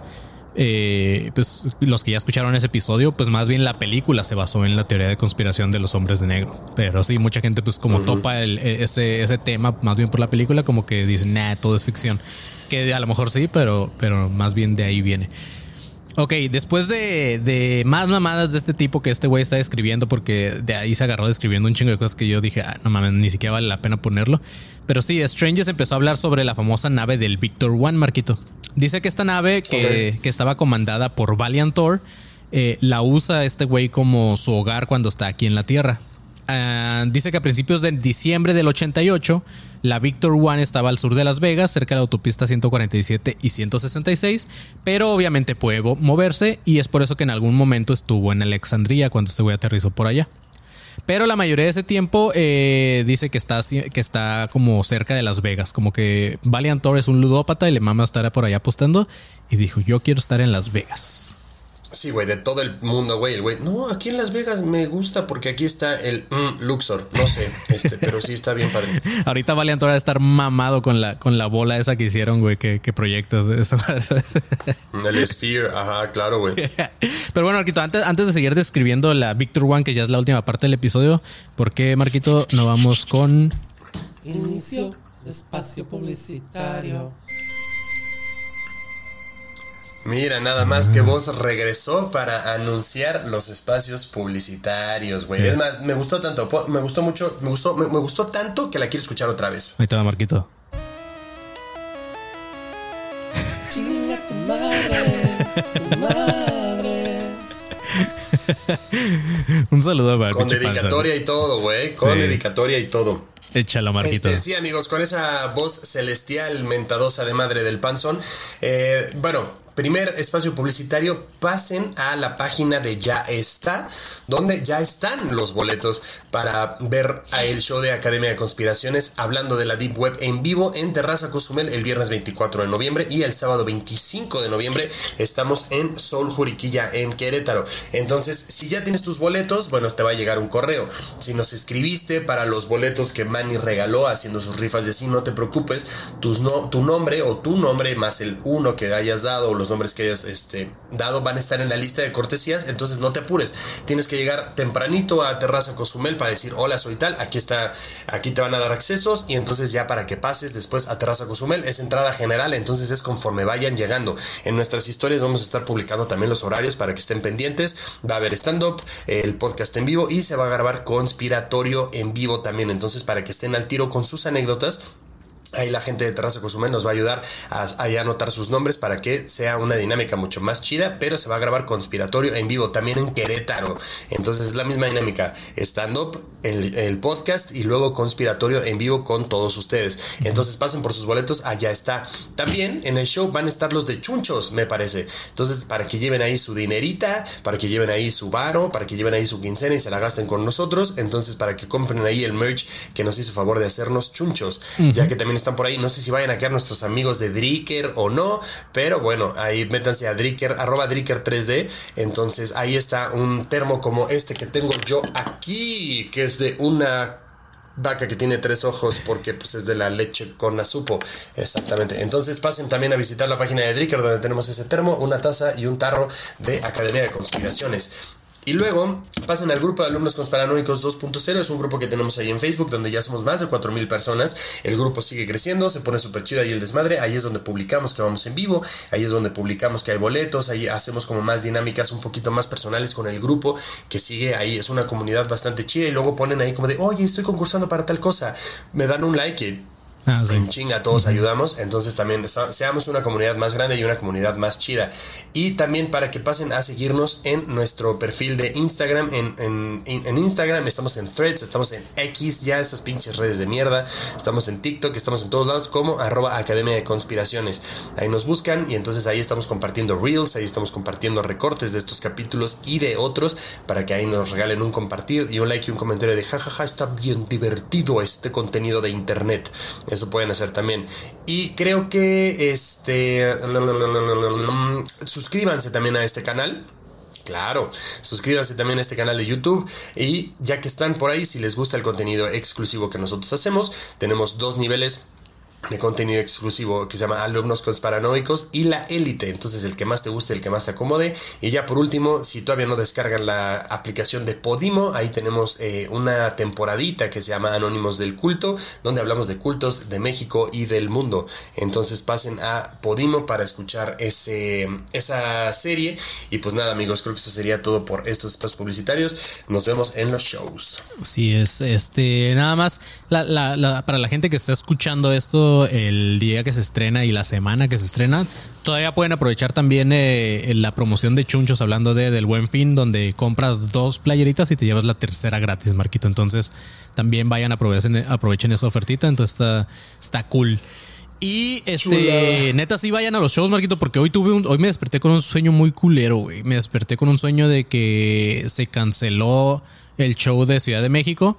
Eh, pues los que ya escucharon ese episodio, pues más bien la película se basó en la teoría de conspiración de los hombres de negro. Pero sí, mucha gente pues como topa el- e- ese, ese tema más bien por la película, como que dice, nah, todo es ficción. Que a lo mejor sí, pero, pero más bien de ahí viene. Ok, después de, de más mamadas de este tipo que este güey está describiendo, porque de ahí se agarró describiendo un chingo de cosas que yo dije, ah, no mames, ni siquiera vale la pena ponerlo. Pero sí, Strangers empezó a hablar sobre la famosa nave del Victor One, Marquito. Dice que esta nave que, que estaba comandada por Valiant Thor, eh, la usa este güey como su hogar cuando está aquí en la Tierra. Ah, dice que a principios de diciembre del 88, la Victor One estaba al sur de Las Vegas, cerca de la autopista 147 y 166, pero obviamente puede moverse y es por eso que en algún momento estuvo en Alexandria cuando este güey aterrizó por allá. Pero la mayoría de ese tiempo eh, dice que está, que está como cerca de Las Vegas, como que Valiant Thor es un ludópata y le mama estar por allá apostando y dijo, yo quiero estar en Las Vegas. Sí, güey, de todo el mundo, güey. El güey, no, aquí en Las Vegas me gusta porque aquí está el mm, Luxor. No sé, (laughs) este, pero sí está bien padre. Ahorita Valiant va a estar mamado con la, con la bola esa que hicieron, güey, que, que proyectas. Esa- (laughs) El Sphere, ajá, claro, güey. (laughs) Pero bueno, Marquito, antes, antes de seguir describiendo la Victor One, que ya es la última parte del episodio, ¿por qué, Marquito, no vamos con... Inicio de espacio publicitario. Mira, nada más que vos regresó para anunciar los espacios publicitarios, güey. Sí. Es más, me gustó tanto, me gustó mucho, me gustó, me, me gustó tanto que la quiero escuchar otra vez. Ahí te va, Marquito. Chinga tu madre, tu madre. (laughs) Un saludo para Con panza. dedicatoria y todo, güey. Con Sí. dedicatoria y todo. Échalo, Marquito. Este, sí, amigos, con esa voz celestial mentadosa de madre del panzón. eh, bueno, primer espacio publicitario, pasen a la página de Ya Está, donde ya están los boletos para ver el show de Academia de Conspiraciones hablando de la Deep Web en vivo en Terraza Cozumel el viernes 24 de noviembre y el sábado 25 de noviembre estamos en Soul Juriquilla en Querétaro. Entonces, si ya tienes tus boletos, bueno, te va a llegar un correo. Si nos escribiste para los boletos que Manny regaló haciendo sus rifas de así, no te preocupes, tus no, tu nombre o tu nombre más el uno que hayas dado o los nombres que hayas este, dado van a estar en la lista de cortesías, entonces no te apures. Tienes que llegar tempranito a Terraza Cozumel para decir, hola, soy tal, aquí está, aquí te van a dar accesos y entonces ya para que pases después a Terraza Cozumel es entrada general, entonces es conforme vayan llegando. En nuestras historias vamos a estar publicando también los horarios para que estén pendientes. Va a haber stand-up, el podcast en vivo y se va a grabar conspiratorio en vivo también. Entonces, para que estén al tiro con sus anécdotas. Ahí la gente de Terraza Cozumel nos va a ayudar a, a anotar sus nombres para que sea una dinámica mucho más chida, pero se va a grabar conspiratorio en vivo también en Querétaro. Entonces es la misma dinámica, stand-up, el, el podcast y luego conspiratorio en vivo con todos ustedes. Entonces pasen por sus boletos, allá está. También en el show van a estar los de chunchos, me parece. Entonces para que lleven ahí su dinerita, para que lleven ahí su varo, para que lleven ahí su quincena y se la gasten con nosotros. Entonces para que compren ahí el merch que nos hizo favor de hacernos chunchos, ya que también por ahí. No sé si vayan a quedar nuestros amigos de Dricker o no, pero bueno, ahí métanse a Dricker, arroba Dricker 3D. Entonces ahí está un termo como este que tengo yo aquí, que es de una vaca que tiene tres ojos porque pues es de la leche con azupo. Exactamente. Entonces pasen también a visitar la página de Dricker donde tenemos ese termo, una taza y un tarro de Academia de Conspiraciones. Y luego pasen al grupo de alumnos conspiranoicos 2.0. Es un grupo que tenemos ahí en Facebook donde ya somos más de 4.000 personas. El grupo sigue creciendo, se pone súper chido ahí el desmadre. Ahí es donde publicamos que vamos en vivo. Ahí es donde publicamos que hay boletos. Ahí hacemos como más dinámicas un poquito más personales con el grupo que sigue ahí. Es una comunidad bastante chida. Y luego ponen ahí como de, oye, estoy concursando para tal cosa. Me dan un like Ah, sí. en chinga todos ayudamos, entonces también seamos una comunidad más grande y una comunidad más chida. Y también para que pasen a seguirnos en nuestro perfil de Instagram, en, en- en- Instagram estamos en Threads, estamos en X, ya estas pinches redes de mierda, estamos en TikTok, estamos en todos lados como arroba Academia de Conspiraciones. Ahí nos buscan y entonces ahí estamos compartiendo reels, ahí estamos compartiendo recortes de estos capítulos y de otros para que ahí nos regalen un compartir y un like y un comentario de jajaja, está bien divertido este contenido de internet. Eso pueden hacer también. Y creo que este. Suscríbanse también a este canal. Claro, suscríbanse también a este canal de YouTube y ya que están por ahí, si les gusta el contenido exclusivo que nosotros hacemos, tenemos dos niveles de contenido exclusivo que se llama Alumnos Paranoicos y la élite. Entonces, el que más te guste, el que más te acomode. Y ya por último, si todavía no descargan la aplicación de Podimo, ahí tenemos eh, una temporadita que se llama Anónimos del Culto, donde hablamos de cultos de México y del mundo. Entonces, pasen a Podimo para escuchar ese, esa serie. Y pues nada, amigos, creo que eso sería todo por estos espacios publicitarios. Nos vemos en los shows. Sí, es este, nada más para la gente que está escuchando esto el día que se estrena y la semana que se estrena, todavía pueden aprovechar también eh, la promoción de Chunchos hablando de del Buen Fin, donde compras dos playeritas y te llevas la tercera gratis, Marquito. Entonces, también vayan, aprovechen, aprovechen esa ofertita, entonces está, está cool. Y este, neta, sí vayan a los shows, Marquito, porque hoy tuve un, hoy me desperté con un sueño muy culero, güey. Me desperté con un sueño de que se canceló el show de Ciudad de México.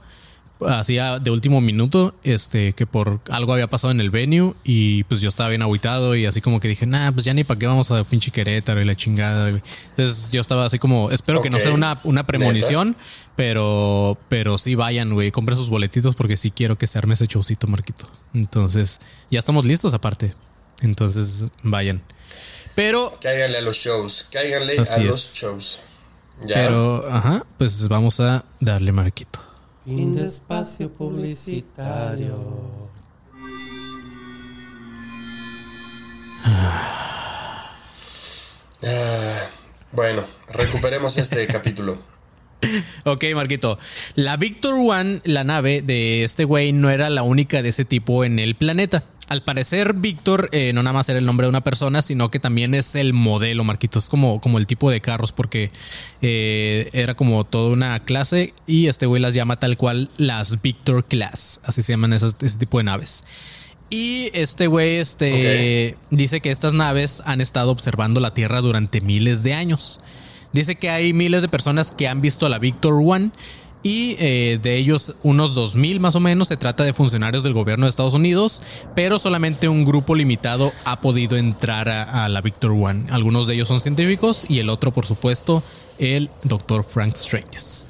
Hacía de último minuto, este, que por algo había pasado en el venue y pues yo estaba bien aguitado y así como que dije, nah, pues ya ni para qué vamos a pinche Querétaro y la chingada. güey". Entonces yo estaba así como, espero que no sea una, una premonición, pero, pero sí vayan, güey, compren sus boletitos porque sí quiero que se arme ese showcito, Marquito. Entonces, ya estamos listos aparte. Entonces, vayan. Pero, Cáiganle a los shows, cáiganle a los shows. Ya. pero, ajá, pues vamos a darle Marquito. Fin de espacio publicitario. Ah, bueno, recuperemos este (laughs) capítulo. Ok, Marquito. La Victor One, la nave de este güey, no era la única de ese tipo en el planeta. Al parecer, Víctor eh, no nada más era el nombre de una persona, sino que también es el modelo, Marquito. Es como, como el tipo de carros, porque eh, era como toda una clase y este güey las llama tal cual las Victor Class. Así se llaman esas- ese tipo de naves. Y este güey este, dice que estas naves han estado observando la Tierra durante miles de años. Dice que hay miles de personas que han visto a la Victor One y eh, de ellos unos 2.000 más o menos se trata de funcionarios del gobierno de Estados Unidos, pero solamente un grupo limitado ha podido entrar a, a la Victor One. Algunos de ellos son científicos y el otro, por supuesto, el Dr. Frank Stranges.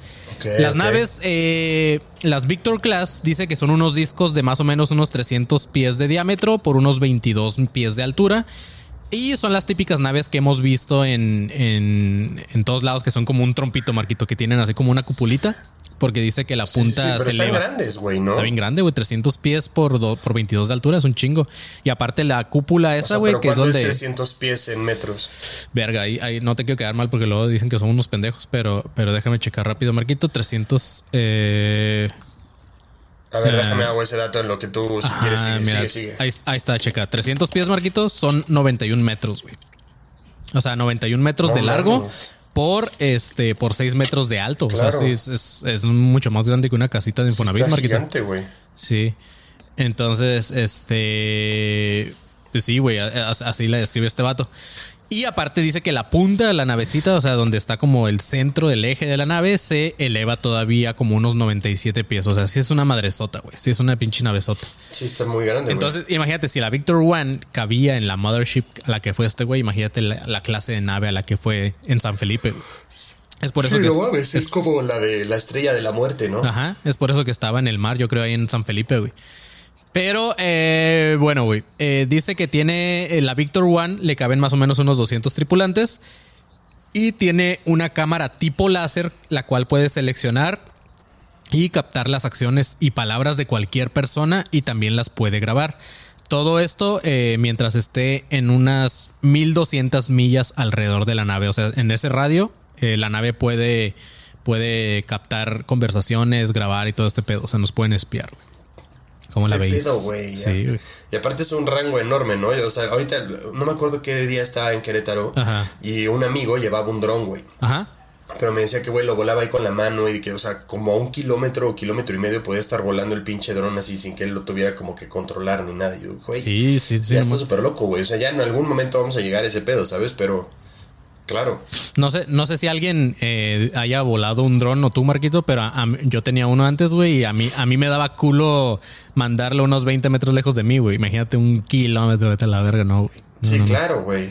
Las naves, eh, las Victor Class, dice que son unos discos de más o menos unos 300 pies de diámetro por unos 22 pies de altura. Y son las típicas naves que hemos visto en, en, en todos lados, que son como un trompito, Marquito, que tienen así como una cupulita, porque dice que la Sí, sí, punta sí, pero se eleva. grandes, güey, ¿no? Está bien grande, güey, 300 pies por, do- por 22 de altura, es un chingo. Y aparte la cúpula O esa, sea, güey, pero que es ¿cuánto donde... 300 pies en metros? Verga, ahí, ahí no te quiero quedar mal porque luego dicen que somos unos pendejos, pero, pero déjame checar rápido, Marquito. 300. Eh, A ver, déjame hago ese dato en lo que tú, si quieres, ah, sigue, mira, sigue, sigue. Ahí, ahí está, checa. 300 pies, Marquitos, son 91 metros, güey. O sea, 91 metros No de largo mames. Por este por 6 metros de alto. O sea, sí, es, es- es mucho más grande que una casita de Sí, Infonavit, Marquito. gigante, güey. Sí. Entonces, este. Sí, güey, así la describe este vato. Y aparte dice que la punta de la navecita, o sea, donde está como el centro del eje de la nave, se eleva todavía como unos 97 pies. O sea, sí es una madresota, güey. Sí es una pinche navezota. Sí, está muy grande. Entonces, imagínate, si la Victor One cabía en la mothership a la que fue este güey, imagínate la, la clase de nave a la que fue en San Felipe. Es por eso Sí, que no es- mames, es, como la de la estrella de la muerte, ¿no? Ajá, es por eso que estaba en el mar, yo creo, ahí en San Felipe, güey. Pero, eh, bueno, güey, eh, dice que tiene eh, la Victor One, le caben más o menos unos 200 tripulantes y tiene una cámara tipo láser, la cual puede seleccionar y captar las acciones y palabras de cualquier persona y también las puede grabar. Todo esto mientras esté en unas 1200 millas alrededor de la nave. O sea, en ese radio, la nave puede, puede captar conversaciones, grabar y todo este pedo. O sea, nos pueden espiar. güey. ¿Cómo la ¿Qué veis? pedo, ya. Sí. Y aparte es un rango enorme, ¿no? O sea, ahorita no me acuerdo qué día estaba en Querétaro Ajá. y un amigo llevaba un dron, güey. Ajá. Pero me decía que, güey, lo volaba ahí con la mano y que, o sea, como a un kilómetro o kilómetro y medio podía estar volando el pinche dron así sin que él lo tuviera como que controlar ni nada. Y yo, güey, Sí, sí, sí. ya está súper loco, güey. O sea, ya en algún momento vamos a llegar a ese pedo, ¿sabes? Pero, claro. No sé, no sé si alguien eh, haya volado un dron o tú, Marquito, pero a- a mí- yo tenía uno antes, güey, y a mí, a mí me daba culo mandarlo unos 20 metros lejos de mí, güey. Imagínate un kilómetro, a la verga, no, güey. No, Sí, no, claro, güey.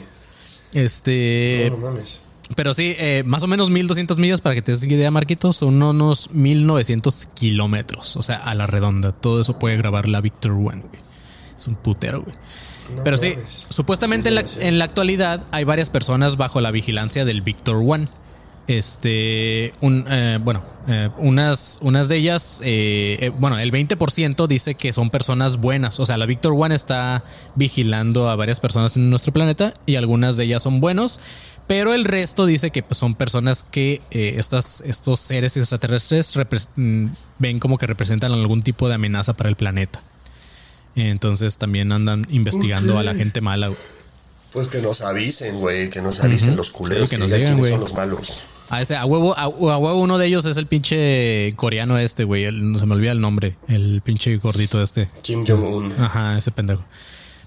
Este, No, no mames. pero sí, eh, más o menos 1200 millas, para que te des idea, Marquito, son unos 1900 kilómetros, o sea, a la redonda. Todo eso puede grabar la Victor One, güey. Es un putero, güey. No Pero sí, mames. supuestamente Sí, en, la, sí, sí. en la actualidad hay varias personas bajo la vigilancia del Victor One. Este, un, eh, bueno, eh, unas, unas de ellas, eh, eh, bueno, el 20% dice que son personas buenas. O sea, la Victor One está vigilando a varias personas en nuestro planeta y algunas de ellas son buenos. Pero el resto dice que pues, son personas que estas, estos seres extraterrestres mm, ven como que representan algún tipo de amenaza para el planeta. Entonces también andan investigando a la gente mala. güey. Pues que nos avisen, güey, que nos avisen los culeros, Sí, que, que nos digan digan, quiénes son los malos. A, ese, a, huevo, a, a huevo uno de ellos es el pinche coreano este, güey. No se me olvida el nombre. El pinche gordito este. Kim Jong-un. Ajá, ese pendejo.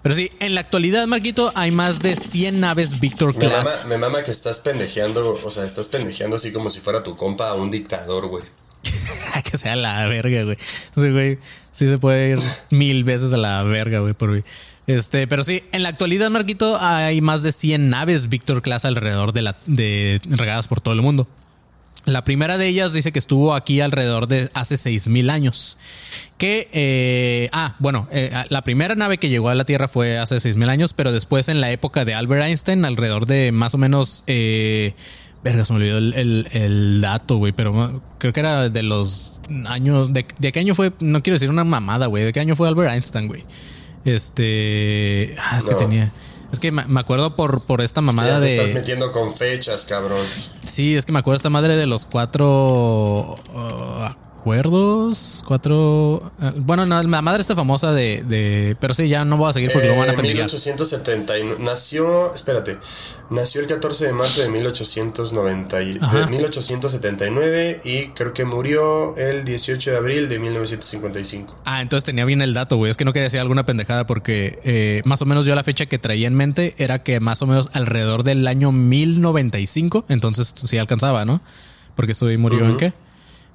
Pero sí, en la actualidad, Marquito, hay más de 100 naves Victor Me mama, Class. me mama que estás pendejeando, o sea, estás pendejeando así como si fuera tu compa a un dictador, güey. (laughs) (laughs) que sea la verga, güey. Sí, güey. Sí se puede ir mil veces a la verga, güey, por mí. Este, pero sí, en la actualidad, Marquito, hay más de 100 naves Victor Class alrededor de la, de regadas por todo el mundo. La primera de ellas dice que estuvo aquí alrededor de hace 6000 años. Que, eh, ah, bueno, eh, la primera nave que llegó a la Tierra fue hace 6000 años, pero después en la época de Albert Einstein, alrededor de más o menos, eh, verga, se me olvidó el, el- el dato, güey, pero creo que era de los años, de, de qué año fue, no quiero decir una mamada, güey, de qué año fue Albert Einstein, güey. Este, ah, es que tenía, es que me acuerdo por, por esta mamada Ya te de... estás metiendo con fechas, cabrón. Sí, es que me acuerdo esta madre de los cuatro uh, acuerdos. Cuatro. uh, bueno, no, la madre está famosa de, de. Pero sí, ya no voy a seguir porque lo van a Eh, pendejear. 1879. Nació, espérate, nació el 14 de marzo de 1890 y- Ajá. de 1879 y creo que murió el 18 de abril de 1955. Ah, entonces tenía bien el dato, güey. Es que no quería decir alguna pendejada porque eh, más o menos yo la fecha que traía en mente era que más o menos alrededor del año 1095. Entonces sí alcanzaba, ¿no? Porque esto murió en qué?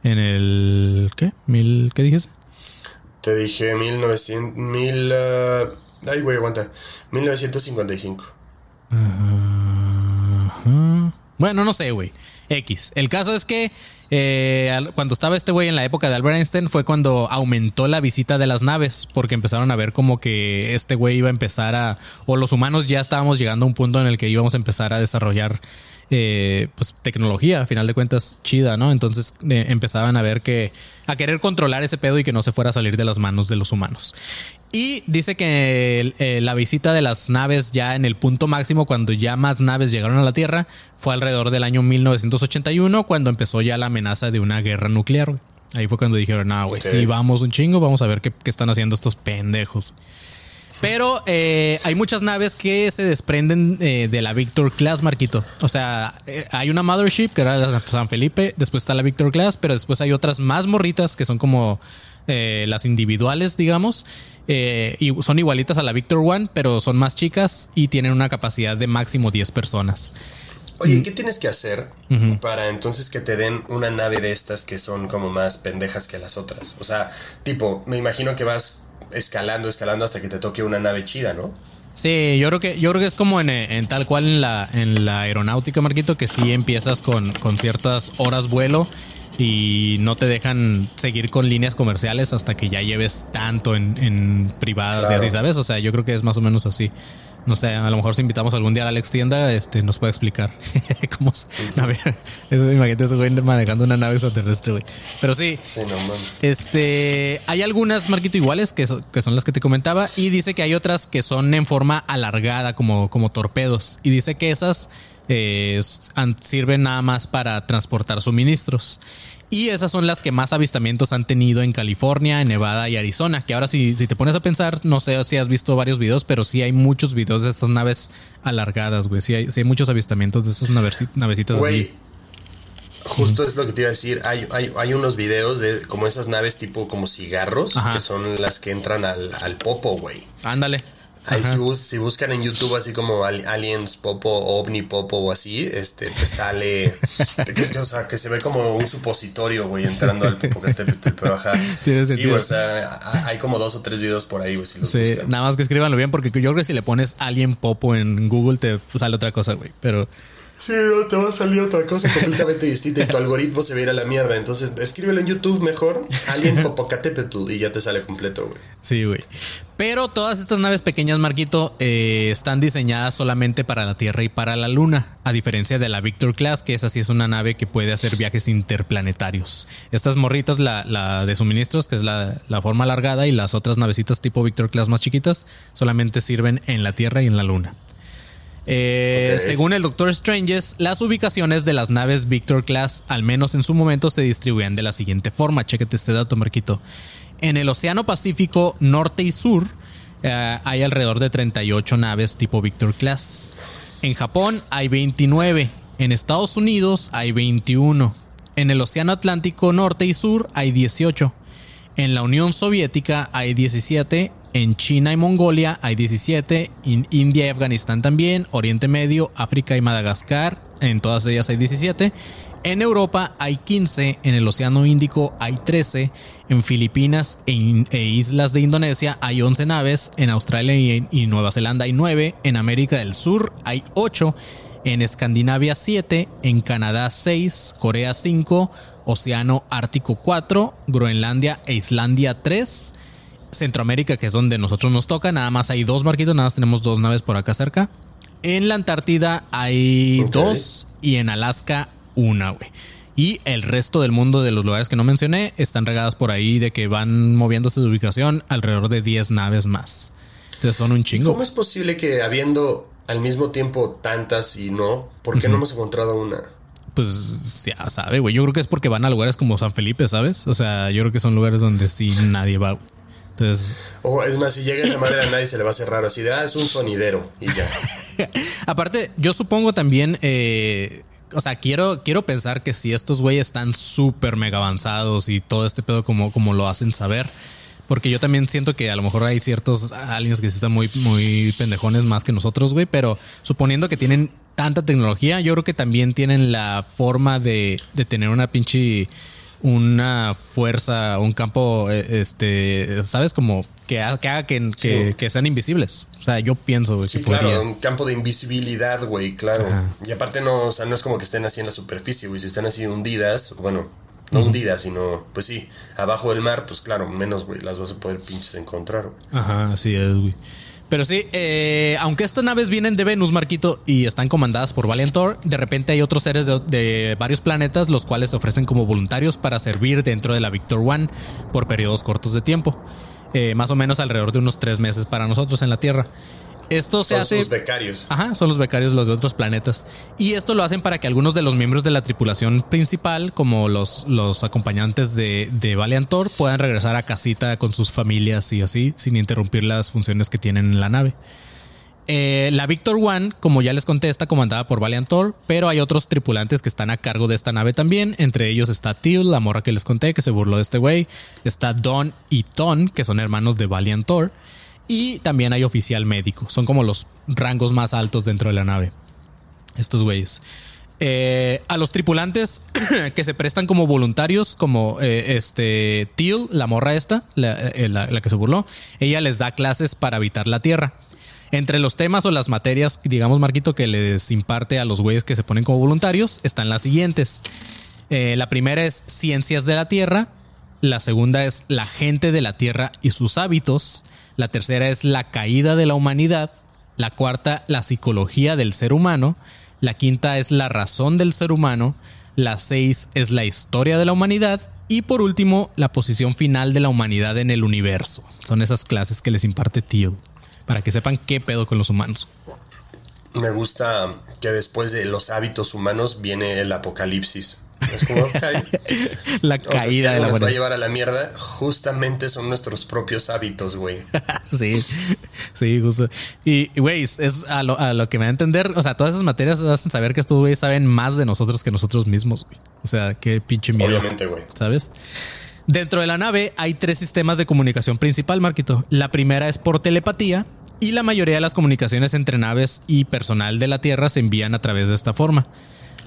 En el. ¿Qué? ¿Mil? ¿Qué dijiste? Te dije 1900, mil, ah, ay, güey, aguanta. 1955. Bueno, no sé, güey. X. El caso es que eh, cuando estaba este güey en la época de Albert Einstein fue cuando aumentó la visita de las naves porque empezaron a ver como que este güey iba a empezar a o los humanos ya estábamos llegando a un punto en el que íbamos a empezar a desarrollar eh, pues tecnología, a final de cuentas chida, ¿no? Entonces eh, empezaban a ver que a querer controlar ese pedo y que no se fuera a salir de las manos de los humanos. Y dice que eh, la visita de las naves ya en el punto máximo, cuando ya más naves llegaron a la Tierra, fue alrededor del año 1981, cuando empezó ya la amenaza de una guerra nuclear. Ahí fue cuando dijeron, no, güey, Ok. sí, vamos un chingo, vamos a ver qué, qué están haciendo estos pendejos. Pero eh, hay muchas naves que se desprenden eh, de la Victor Class, Marquito. O sea, eh, hay una Mothership que era la San Felipe, después está la Victor Class, pero después hay otras más morritas que son como eh, las individuales, digamos. eh, y son igualitas a la Victor One, pero son más chicas y tienen una capacidad de máximo 10 personas. Oye, ¿qué tienes que hacer para entonces que te den una nave de estas que son como más pendejas que las otras? O sea, tipo, me imagino que vas escalando, escalando hasta que te toque una nave chida, ¿no? Sí, yo creo que, yo creo que es como en, en tal cual en la, en la aeronáutica, Marquito, que sí empiezas con, con ciertas horas vuelo y no te dejan seguir con líneas comerciales hasta que ya lleves tanto en, en privadas y así, ¿sabes? O sea, yo creo que es más o menos así. No sé, a lo mejor si invitamos algún día a Alex Tienda, este, nos puede explicar (laughs) cómo se navega. Imagínate ese güey manejando una nave extraterrestre, güey. Pero sí, Sí, no este, hay algunas, Marquito, iguales, que, so- que son las que te comentaba, y dice que hay otras que son en forma alargada, como, como torpedos, y dice que esas eh, sirven nada más para transportar suministros. Y esas son las que más avistamientos han tenido en California, en Nevada y Arizona. Que ahora si, si te pones a pensar, no sé si has visto varios videos, pero sí hay muchos videos de estas naves alargadas, güey. Sí hay, sí hay muchos avistamientos de estas naveci- navecitas Güey, así. justo es lo que te iba a decir. Hay, hay, hay unos videos de como esas naves tipo como cigarros, Ajá. que son las que entran al, al popo, güey. Ándale. Ahí si, bus- si buscan en YouTube así como al- Aliens Popo, OVNI Popo o así, este, te sale, (laughs) que, o sea, que se ve como un supositorio, güey, entrando al Popocatépetl, pero ajá. (laughs) Tiene Sí, güey, o sea, hay como dos o tres videos por ahí, güey, si los Sí, buscan. nada más que escríbanlo bien, porque yo creo que si le pones Alien Popo en Google te sale otra cosa, güey. Pero Sí, no, te va a salir otra cosa completamente (laughs) distinta y tu algoritmo se va a ir a la mierda. Entonces, escríbelo en YouTube mejor, Alien (laughs) Popocatépetl, y ya te sale completo, güey. sí, güey. Pero todas estas naves pequeñas, Marquito, eh, están diseñadas solamente para la Tierra y para la Luna, a diferencia de la Victor Class, que esa sí es una nave que puede hacer viajes interplanetarios. Estas morritas, la, la de suministros, que es la, la forma alargada, y las otras navecitas tipo Victor Class más chiquitas, solamente sirven en la Tierra y en la Luna. Eh. Según el Doctor Stranges, las ubicaciones de las naves Victor Class, al menos en su momento, se distribuían de la siguiente forma. Chéquete este dato, Marquito. En el Océano Pacífico Norte y Sur eh, hay alrededor de 38 naves tipo Victor Class. En Japón hay 29. En Estados Unidos hay 21. En el Océano Atlántico Norte y Sur hay 18. En la Unión Soviética hay 17. En China y Mongolia hay 17. En India y Afganistán también. Oriente Medio, África y Madagascar. En todas ellas hay 17. En Europa hay 15. En el Océano Índico hay 13. En Filipinas e, e islas de Indonesia hay 11 naves. En Australia y, y Nueva Zelanda hay 9. En América del Sur hay 8. En Escandinavia 7, en Canadá 6, Corea 5, Océano Ártico 4, Groenlandia e Islandia 3, Centroamérica, que es donde nosotros nos toca, nada más hay dos barquitos, nada más tenemos dos naves por acá cerca. En la Antártida hay dos y en Alaska una, güey. Y el resto del mundo de los lugares que no mencioné están regadas por ahí de que van moviéndose de ubicación alrededor de 10 naves más. Entonces son un chingo. ¿Cómo es posible que habiendo al mismo tiempo tantas y no, por qué no hemos encontrado una? Pues ya sabe, güey. Yo creo que es porque van a lugares como San Felipe, ¿sabes? O sea, yo creo que son lugares donde sí nadie va. Entonces, O es más, si llega esa madre a nadie se le va a hacer raro, así de, ah, es un sonidero y ya. (laughs) aparte, yo supongo también, eh, o sea, quiero, quiero pensar que si estos güeyes están súper mega avanzados y todo este pedo como, como lo hacen saber, porque yo también siento que a lo mejor hay ciertos aliens que sí están muy, muy pendejones más que nosotros, güey, pero suponiendo que tienen tanta tecnología, yo creo que también tienen la forma de, de tener una pinche una fuerza, un campo, eh, este, ¿sabes? Como que, ha- que haga que, que, Sí. que sean invisibles. O sea, yo pienso güey, Sí, que claro, podría. un campo de invisibilidad, güey, claro. Y aparte no, o sea, no es como que estén así en la superficie, güey, si están así hundidas, bueno, no hundidas, sino, pues sí, abajo del mar, pues claro, menos, güey, las vas a poder pinches encontrar, güey. Ajá, así es, güey. Pero sí, eh, aunque estas naves vienen de Venus, Marquito, y están comandadas por Valiantor, de repente hay otros seres de, varios planetas los cuales se ofrecen como voluntarios para servir dentro de la Victor One por periodos cortos de tiempo. Eh, más o menos alrededor de unos tres meses para nosotros en la Tierra. Esto se Son hace. sus becarios. Ajá, son los becarios los de otros planetas. Y esto lo hacen para que algunos de los miembros de la tripulación principal, como los, los acompañantes de, de Valiantor, puedan regresar a casita con sus familias y así, sin interrumpir las funciones que tienen en la nave. Eh, la Victor One, como ya les conté, está comandada por Valiantor, pero hay otros tripulantes que están a cargo de esta nave también. Entre ellos está Teal, la morra que les conté, que se burló de este güey. Está Don y Ton, que son hermanos de Valiantor. Y también hay oficial médico. Son como los rangos más altos dentro de la nave. Estos güeyes. Eh, a los tripulantes (clears throat) que se prestan como voluntarios, como eh, este Teal, la morra esta, la, eh, la- la que se burló, ella les da clases para habitar la Tierra. Entre los temas o las materias, digamos, Marquito, que les imparte a los güeyes que se ponen como voluntarios, están las siguientes. La primera es ciencias de la Tierra. La segunda es la gente de la Tierra y sus hábitos. La tercera es la caída de la humanidad. La cuarta, la psicología del ser humano. La quinta es la razón del ser humano. La seis es la historia de la humanidad. Y por último, la posición final de la humanidad en el universo. Son esas clases que les imparte Teal. Para que sepan qué pedo con los humanos. Me gusta que después de los hábitos humanos viene el apocalipsis. Es como, ok. La O sea, si caída de la nos va a llevar a la mierda, justamente son nuestros propios hábitos, güey. (laughs) Sí, sí, justo. Y, y, güey, es a lo, a lo que me da a entender. O sea, todas esas materias hacen saber que estos güeyes saben más de nosotros que nosotros mismos, güey. O sea, qué pinche miedo. Obviamente, güey. ¿Sabes? Dentro de la nave hay tres sistemas de comunicación principal, Marquito. La primera es por telepatía, Y la mayoría de las comunicaciones entre naves y personal de la Tierra se envían a través de esta forma.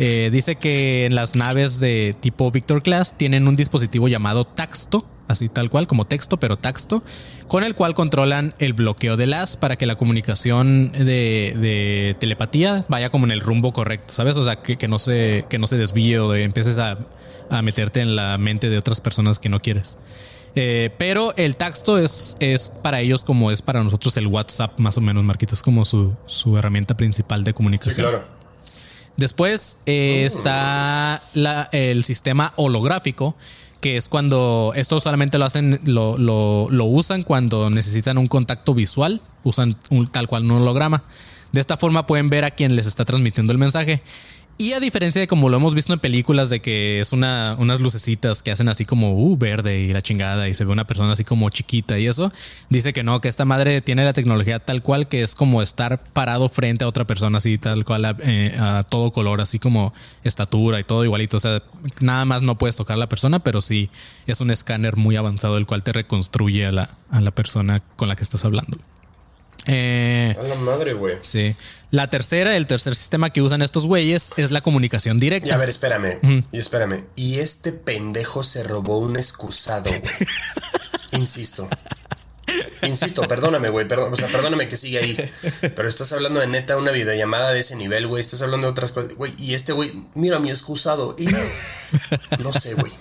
Eh, dice que en las naves de tipo Victor Class tienen un dispositivo llamado Taxto, así tal cual, como texto, pero Taxto, con el cual controlan el bloqueo de las para que la comunicación de, de telepatía vaya como en el rumbo correcto, ¿sabes? O sea, que, que no, se, que no se desvíe o de- empieces a, a meterte en la mente de otras personas que no quieres. Eh, pero el texto es, es para ellos como es para nosotros el WhatsApp, más o menos, Marquito. Es como su, su herramienta principal de Sí, comunicación. claro. Después eh, está la- el sistema holográfico, que es cuando esto solamente lo hacen, lo, lo- lo usan cuando necesitan un contacto visual, usan un, tal cual un holograma. De esta forma pueden ver a quien les está transmitiendo el mensaje. Y a diferencia de como lo hemos visto en películas de que es una, unas lucecitas que hacen así como uh, verde y la chingada y se ve una persona así como chiquita y eso, dice que no, que esta madre tiene la tecnología tal cual que es como estar parado frente a otra persona así tal cual a, eh, a todo color, así como estatura y todo igualito. O sea, nada más no puedes tocar a la persona, pero sí es un escáner muy avanzado el cual te reconstruye a la, a la persona con la que estás hablando. Eh, A la madre, güey. Sí. La tercera, el tercer sistema que usan estos güeyes es la comunicación directa. Y a ver, espérame. Y espérame. Y este pendejo se robó un excusado, güey. (laughs) Insisto. Insisto, perdóname, güey. Perdón, o sea, perdóname que sigue ahí. Pero estás hablando de neta una videollamada de ese nivel, güey. Estás hablando de otras cosas. Güey, y este güey, mira mi excusado. Es. No sé, güey.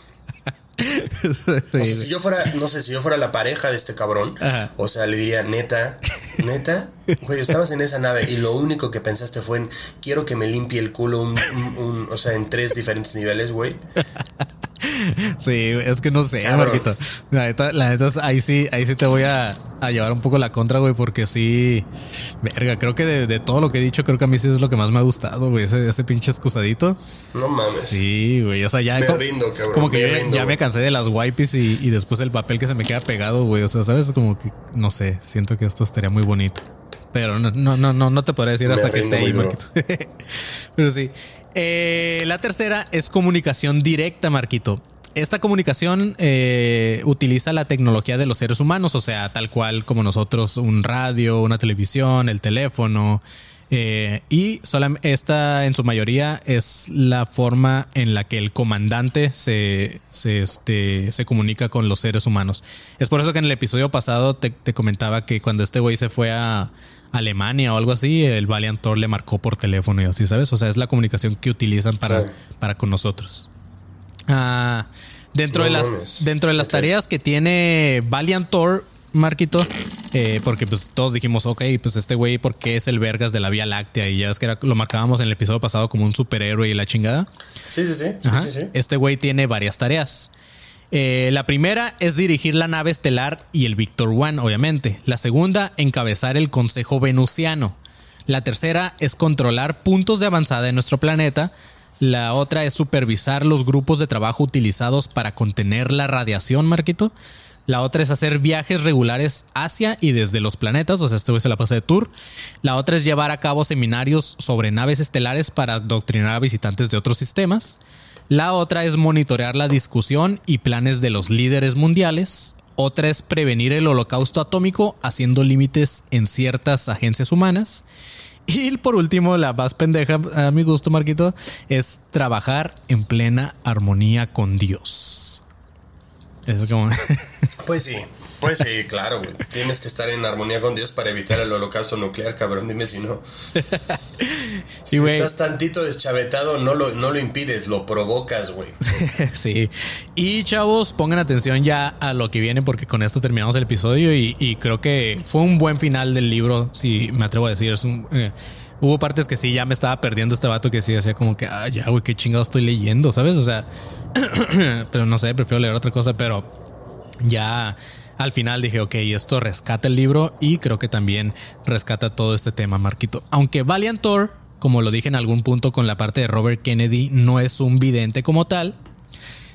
(laughs) O sea, si yo fuera, no sé, si yo fuera la pareja de este cabrón, Ajá. o sea, le diría, neta, neta, güey, estabas en esa nave y lo único que pensaste fue en, quiero que me limpie el culo, un, un- un- o sea, en tres diferentes niveles, güey. (laughs) Sí, es que no sé. Marquito. La neta, la neta, ahí sí, ahí sí te voy a, a llevar un poco la contra, güey, porque sí, verga, creo que de, de todo lo que he dicho, creo que a mí sí es lo que más me ha gustado, güey, ese, ese pinche excusadito. No mames. Sí, güey, o sea, ya Me como, rindo, cabrón, como que me ya- rindo, ya me cansé de las wipes y, y después el papel que se me queda pegado, güey, o sea, sabes, como que, no sé, siento que esto estaría muy bonito. Pero no, no, no, no, te podré decir hasta que esté ahí. Marquito. (laughs) Pero sí. Eh, la tercera es comunicación directa, Marquito. Esta comunicación eh, utiliza la tecnología de los seres humanos, o sea, tal cual como nosotros, un radio, una televisión, el teléfono. eh, y esta en su mayoría es la forma en la que el comandante se, se, este, se comunica con los seres humanos. Es por eso que en el episodio pasado te, te comentaba que cuando este güey se fue a Alemania o algo así, el Valiant Thor le marcó por teléfono y así, ¿sabes? O sea, es la comunicación que utilizan para, Sí. para con nosotros. Ah, dentro, No de las, mames. dentro de las tareas que tiene Valiant Thor, Marquito, eh, porque pues todos dijimos, ok, pues este güey, ¿por qué es el vergas de la Vía Láctea? Y ya es que era- lo marcábamos en el episodio pasado como un superhéroe y la chingada. Sí, sí, sí. sí, sí. Este güey tiene varias tareas. Eh, la primera es dirigir la nave estelar y el Victor One, obviamente. La segunda, encabezar el Consejo Venusiano. La tercera es controlar puntos de avanzada en nuestro planeta. La otra es supervisar los grupos de trabajo utilizados para contener la radiación, Marquito. La otra es hacer viajes regulares hacia y desde los planetas, o sea, este se la pasa de tour. La otra es llevar a cabo seminarios sobre naves estelares para adoctrinar a visitantes de otros sistemas. La otra es monitorear la discusión y planes de los líderes mundiales. Otra es prevenir el holocausto atómico haciendo límites en ciertas agencias humanas. Y por último, la más pendeja a mi gusto, Marquito, es trabajar en plena armonía con Dios. Como... (laughs) Pues sí, pues sí, claro, güey. Tienes que estar en armonía con Dios para evitar el holocausto nuclear, cabrón. Dime si no. (laughs) Si estás tantito deschavetado, no lo, no lo impides, lo provocas, güey. (laughs) sí. Y chavos, pongan atención ya a lo que viene porque con esto terminamos el episodio y, y creo que fue un buen final del libro, si me atrevo a decir. Es un, eh, hubo partes que sí, ya me estaba perdiendo este vato que sí hacía como que, ah, ya, güey, qué chingado estoy leyendo, ¿sabes? O sea, (clears throat) pero no sé, prefiero leer otra cosa, pero ya al final dije, ok, esto rescata el libro y creo que también rescata todo este tema, Marquito. Aunque Valiant Thor, como lo dije en algún punto con la parte de Robert Kennedy, no es un vidente como tal.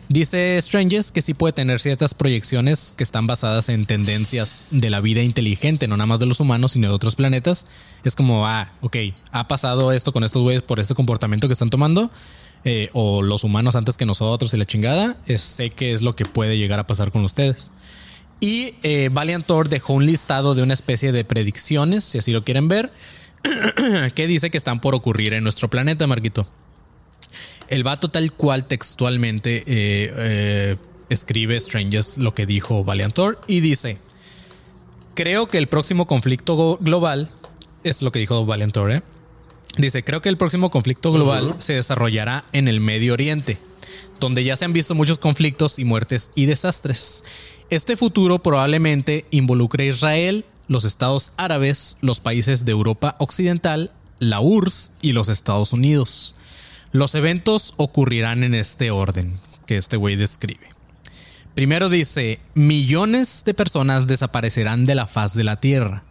Dice Stranges que sí puede tener ciertas proyecciones que están basadas en tendencias de la vida inteligente, no nada más de los humanos, sino de otros planetas. Es como, ah, ok, ha pasado esto con estos güeyes por este comportamiento que están tomando, eh, o los humanos antes que nosotros y la chingada, es- sé que es lo que puede llegar a pasar con ustedes. Y eh, Valiant Thor dejó un listado de una especie de predicciones, si así lo quieren ver, (clears throat) que dice que están por ocurrir en nuestro planeta, Marquito. El vato tal cual textualmente eh, eh, escribe Strangers lo que dijo Valiant Thor y dice, creo que el próximo conflicto global, es lo que dijo Valiant Thor, ¿eh? Dice, creo que el próximo conflicto global se desarrollará en el Medio Oriente, donde ya se han visto muchos conflictos y muertes y desastres. Este futuro probablemente involucre a Israel, los estados árabes, los países de Europa Occidental, la URSS y los Estados Unidos. Los eventos ocurrirán en este orden que este güey describe. Primero dice, millones de personas desaparecerán de la faz de la Tierra.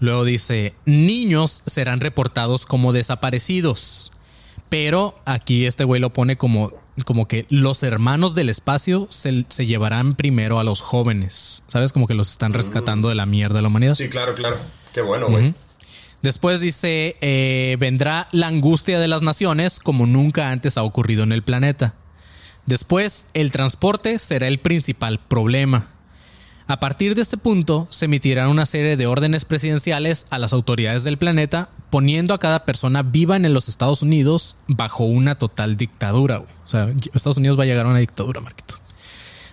Luego dice, niños serán reportados como desaparecidos. Pero aquí este güey lo pone como, como que los hermanos del espacio se, se llevarán primero a los jóvenes. ¿Sabes? Como que los están rescatando de la mierda de la humanidad. Sí, claro, claro. Qué bueno, güey. Después dice, eh, vendrá la angustia de las naciones como nunca antes ha ocurrido en el planeta. Después, el transporte será el principal problema. A partir de este punto, se emitirán una serie de órdenes presidenciales a las autoridades del planeta, poniendo a cada persona viva en los Estados Unidos bajo una total dictadura. güey. O sea, Estados Unidos va a llegar a una dictadura, Marquito.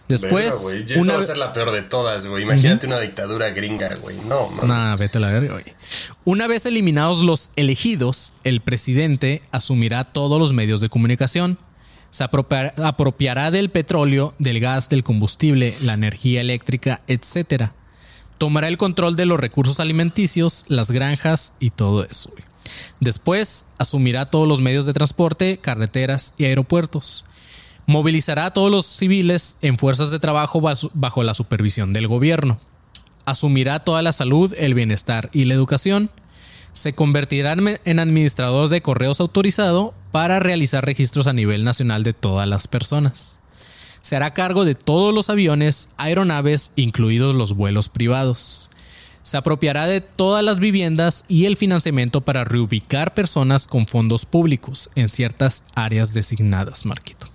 Después, Verga, Esa una va a ser la peor de todas, güey. Imagínate una dictadura gringa, güey. No. Nah, vete a la verga, güey. Una vez eliminados los elegidos, el presidente asumirá todos los medios de comunicación. Se apropiar- apropiará del petróleo, del gas, del combustible, la energía eléctrica, etc. Tomará el control de los recursos alimenticios, las granjas y todo eso. Después asumirá todos los medios de transporte, carreteras y aeropuertos. Movilizará a todos los civiles en fuerzas de trabajo bajo la supervisión del gobierno asumirá toda la salud, el bienestar y la educación. Se convertirá en administrador de correos autorizado para realizar registros a nivel nacional de todas las personas. Se hará cargo de todos los aviones, aeronaves, incluidos los vuelos privados. Se apropiará de todas las viviendas y el financiamiento para reubicar personas con fondos públicos en ciertas áreas designadas, Marquito.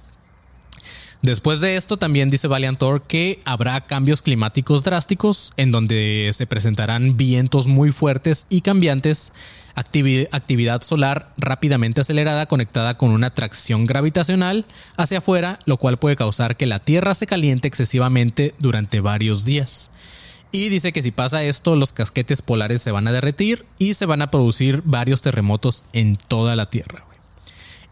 Después de esto, también dice Valiantor que habrá cambios climáticos drásticos en donde se presentarán vientos muy fuertes y cambiantes, activi- actividad solar rápidamente acelerada conectada con una atracción gravitacional hacia afuera, lo cual puede causar que la Tierra se caliente excesivamente durante varios días. Y dice que si pasa esto, los casquetes polares se van a derretir y se van a producir varios terremotos en toda la Tierra.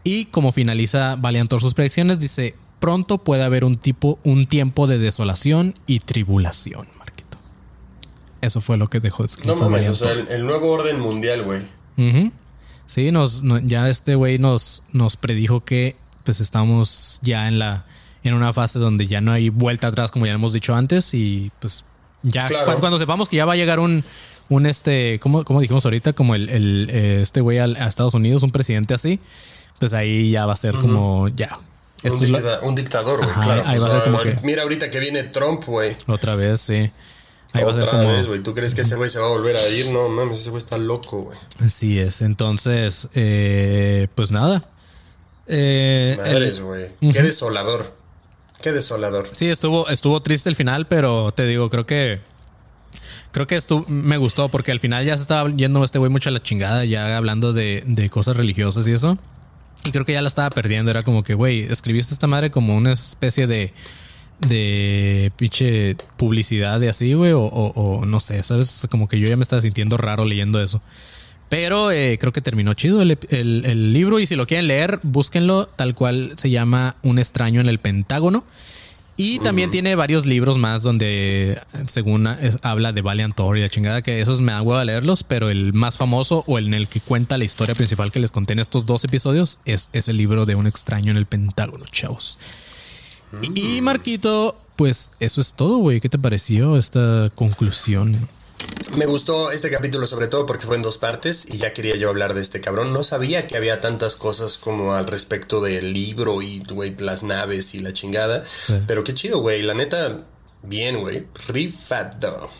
Y como finaliza Valiantor sus predicciones, dice, pronto puede haber un tipo, un tiempo de desolación y tribulación, Marquito. Eso fue lo que dejó escrito No mames, o sea, el, el nuevo orden mundial, güey. Sí, nos, no- ya este güey nos, nos predijo que pues estamos ya en la en una fase donde ya no hay vuelta atrás, como ya hemos dicho antes, y pues ya Claro. cu- cuando sepamos que ya va a llegar un, un este, ¿cómo, cómo dijimos ahorita? Como el, el, eh, este güey a Estados Unidos, un presidente así, pues ahí ya va a ser como ya. Un, lo- un dictador, güey. Claro. ahí va a ser como ahorita- que- Mira ahorita que viene Trump, güey. otra vez, sí. Ahí Otra como- vez, güey. ¿Tú crees que ese güey se va a volver a ir? No mames, ese güey está loco, güey. Así es. Entonces, eh, pues nada. Eh, Madres, el- güey. Qué desolador. Qué desolador. Sí, estuvo, estuvo triste el final, pero te digo, creo que. Creo que estuvo, me gustó porque al final ya se estaba yendo este güey mucho a la chingada, ya hablando de, de cosas religiosas y eso. Y creo que ya la estaba perdiendo. Era como que, güey, escribiste esta madre como una especie de. de pinche publicidad de así, güey, o, o- o no sé, ¿sabes? O sea, como que yo ya me estaba sintiendo raro leyendo eso. Pero eh, creo que terminó chido el, el- el libro y si lo quieren leer, búsquenlo tal cual se llama Un extraño en el Pentágono. Y también tiene varios libros más donde, según es- habla de Valiant Thor y la chingada, que esos me da huevo a leerlos, pero el más famoso o el en el que cuenta la historia principal que les conté en estos dos episodios es ese libro de Un extraño en el Pentágono, chavos. Y Marquito, pues eso es todo, güey. ¿Qué te pareció esta conclusión? Me gustó este capítulo sobre todo porque fue en dos partes y ya quería yo hablar de este cabrón. No sabía que había tantas cosas como al respecto del libro y, güey, las naves y la chingada. Pero qué chido, güey. La neta, bien, güey. Rifado.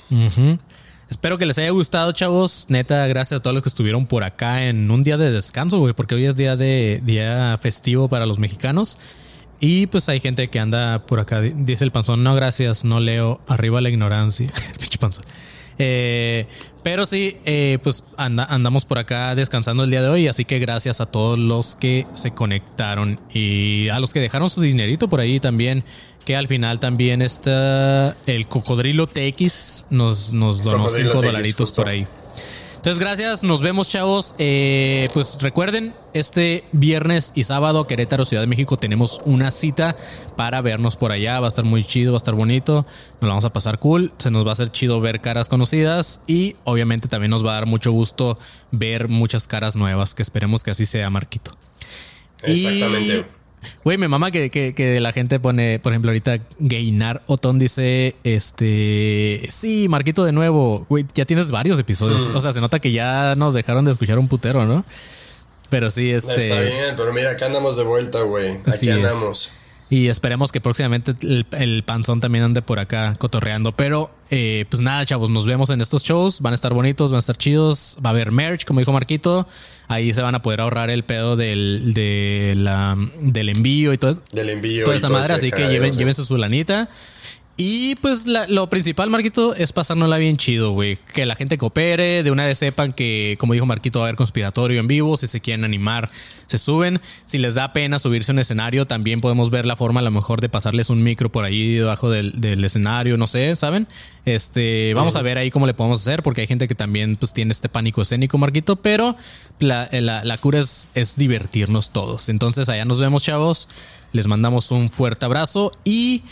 Espero que les haya gustado, chavos. Neta, gracias a todos los que estuvieron por acá en un día de descanso, güey, porque hoy es día de día festivo para los mexicanos. Y pues hay gente que anda por acá. Dice el panzón, no gracias, no leo. Arriba la ignorancia. (laughs) Pinche panzón. Eh, pero sí, eh, pues anda- andamos por acá descansando el día de hoy. Así que gracias a todos los que se conectaron y a los que dejaron su dinerito por ahí también. Que al final también está el cocodrilo TX nos, nos donó Cocodrilo 5 TX, dolaritos por ahí. Entonces, gracias, nos vemos, chavos. Eh, pues recuerden, este viernes y sábado, Querétaro, Ciudad de México, tenemos una cita para vernos por allá. Va a estar muy chido, va a estar bonito. Nos la vamos a pasar cool. Se nos va a hacer chido ver caras conocidas y obviamente también nos va a dar mucho gusto ver muchas caras nuevas, que esperemos que así sea, Marquito. Exactamente. Güey, me mama que, que, que la gente pone, por ejemplo, ahorita Gainar Otón dice, este, sí, Marquito de nuevo. Güey, ya tienes varios episodios. O sea, se nota que ya nos dejaron de escuchar un putero, ¿no? Pero sí, este... Está bien, pero mira, acá andamos de vuelta, güey. Aquí Así es. Y esperemos que próximamente el, el panzón también ande por acá cotorreando. Pero eh, pues nada, chavos, nos vemos en estos shows. Van a estar bonitos, van a estar chidos. Va a haber merch, como dijo Marquito. Ahí se van a poder ahorrar el pedo del, de la, del envío y todo. Del envío. Toda y esa todo madre, así que lleven, llévense su lanita. Y pues la- lo principal, Marquito, es pasárnosla bien chido, güey. Que la gente coopere, de una vez sepan que, como dijo Marquito, va a haber conspiratorio en vivo. Si se quieren animar, se suben. Si les da pena subirse a un escenario, también podemos ver la forma a lo mejor de pasarles un micro por ahí debajo del, del escenario, no sé, ¿saben? Este, vamos a ver ahí cómo le podemos hacer, porque hay gente que también pues tiene este pánico escénico, Marquito, pero la, la- la cura es, es divertirnos todos. Entonces allá nos vemos, chavos. Les mandamos un fuerte abrazo y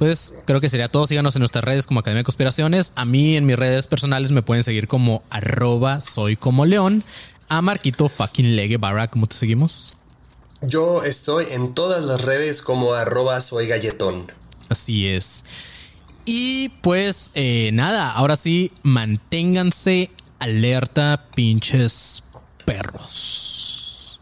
pues creo que sería todo. Síganos en nuestras redes como Academia de Conspiraciones. A mí en mis redes personales me pueden seguir como arroba soy como león. A Marquito fucking Legue Barra, ¿cómo te seguimos? Yo estoy en todas las redes como arroba soy galletón. Así es. Y pues eh, nada, ahora sí, manténganse alerta, pinches perros.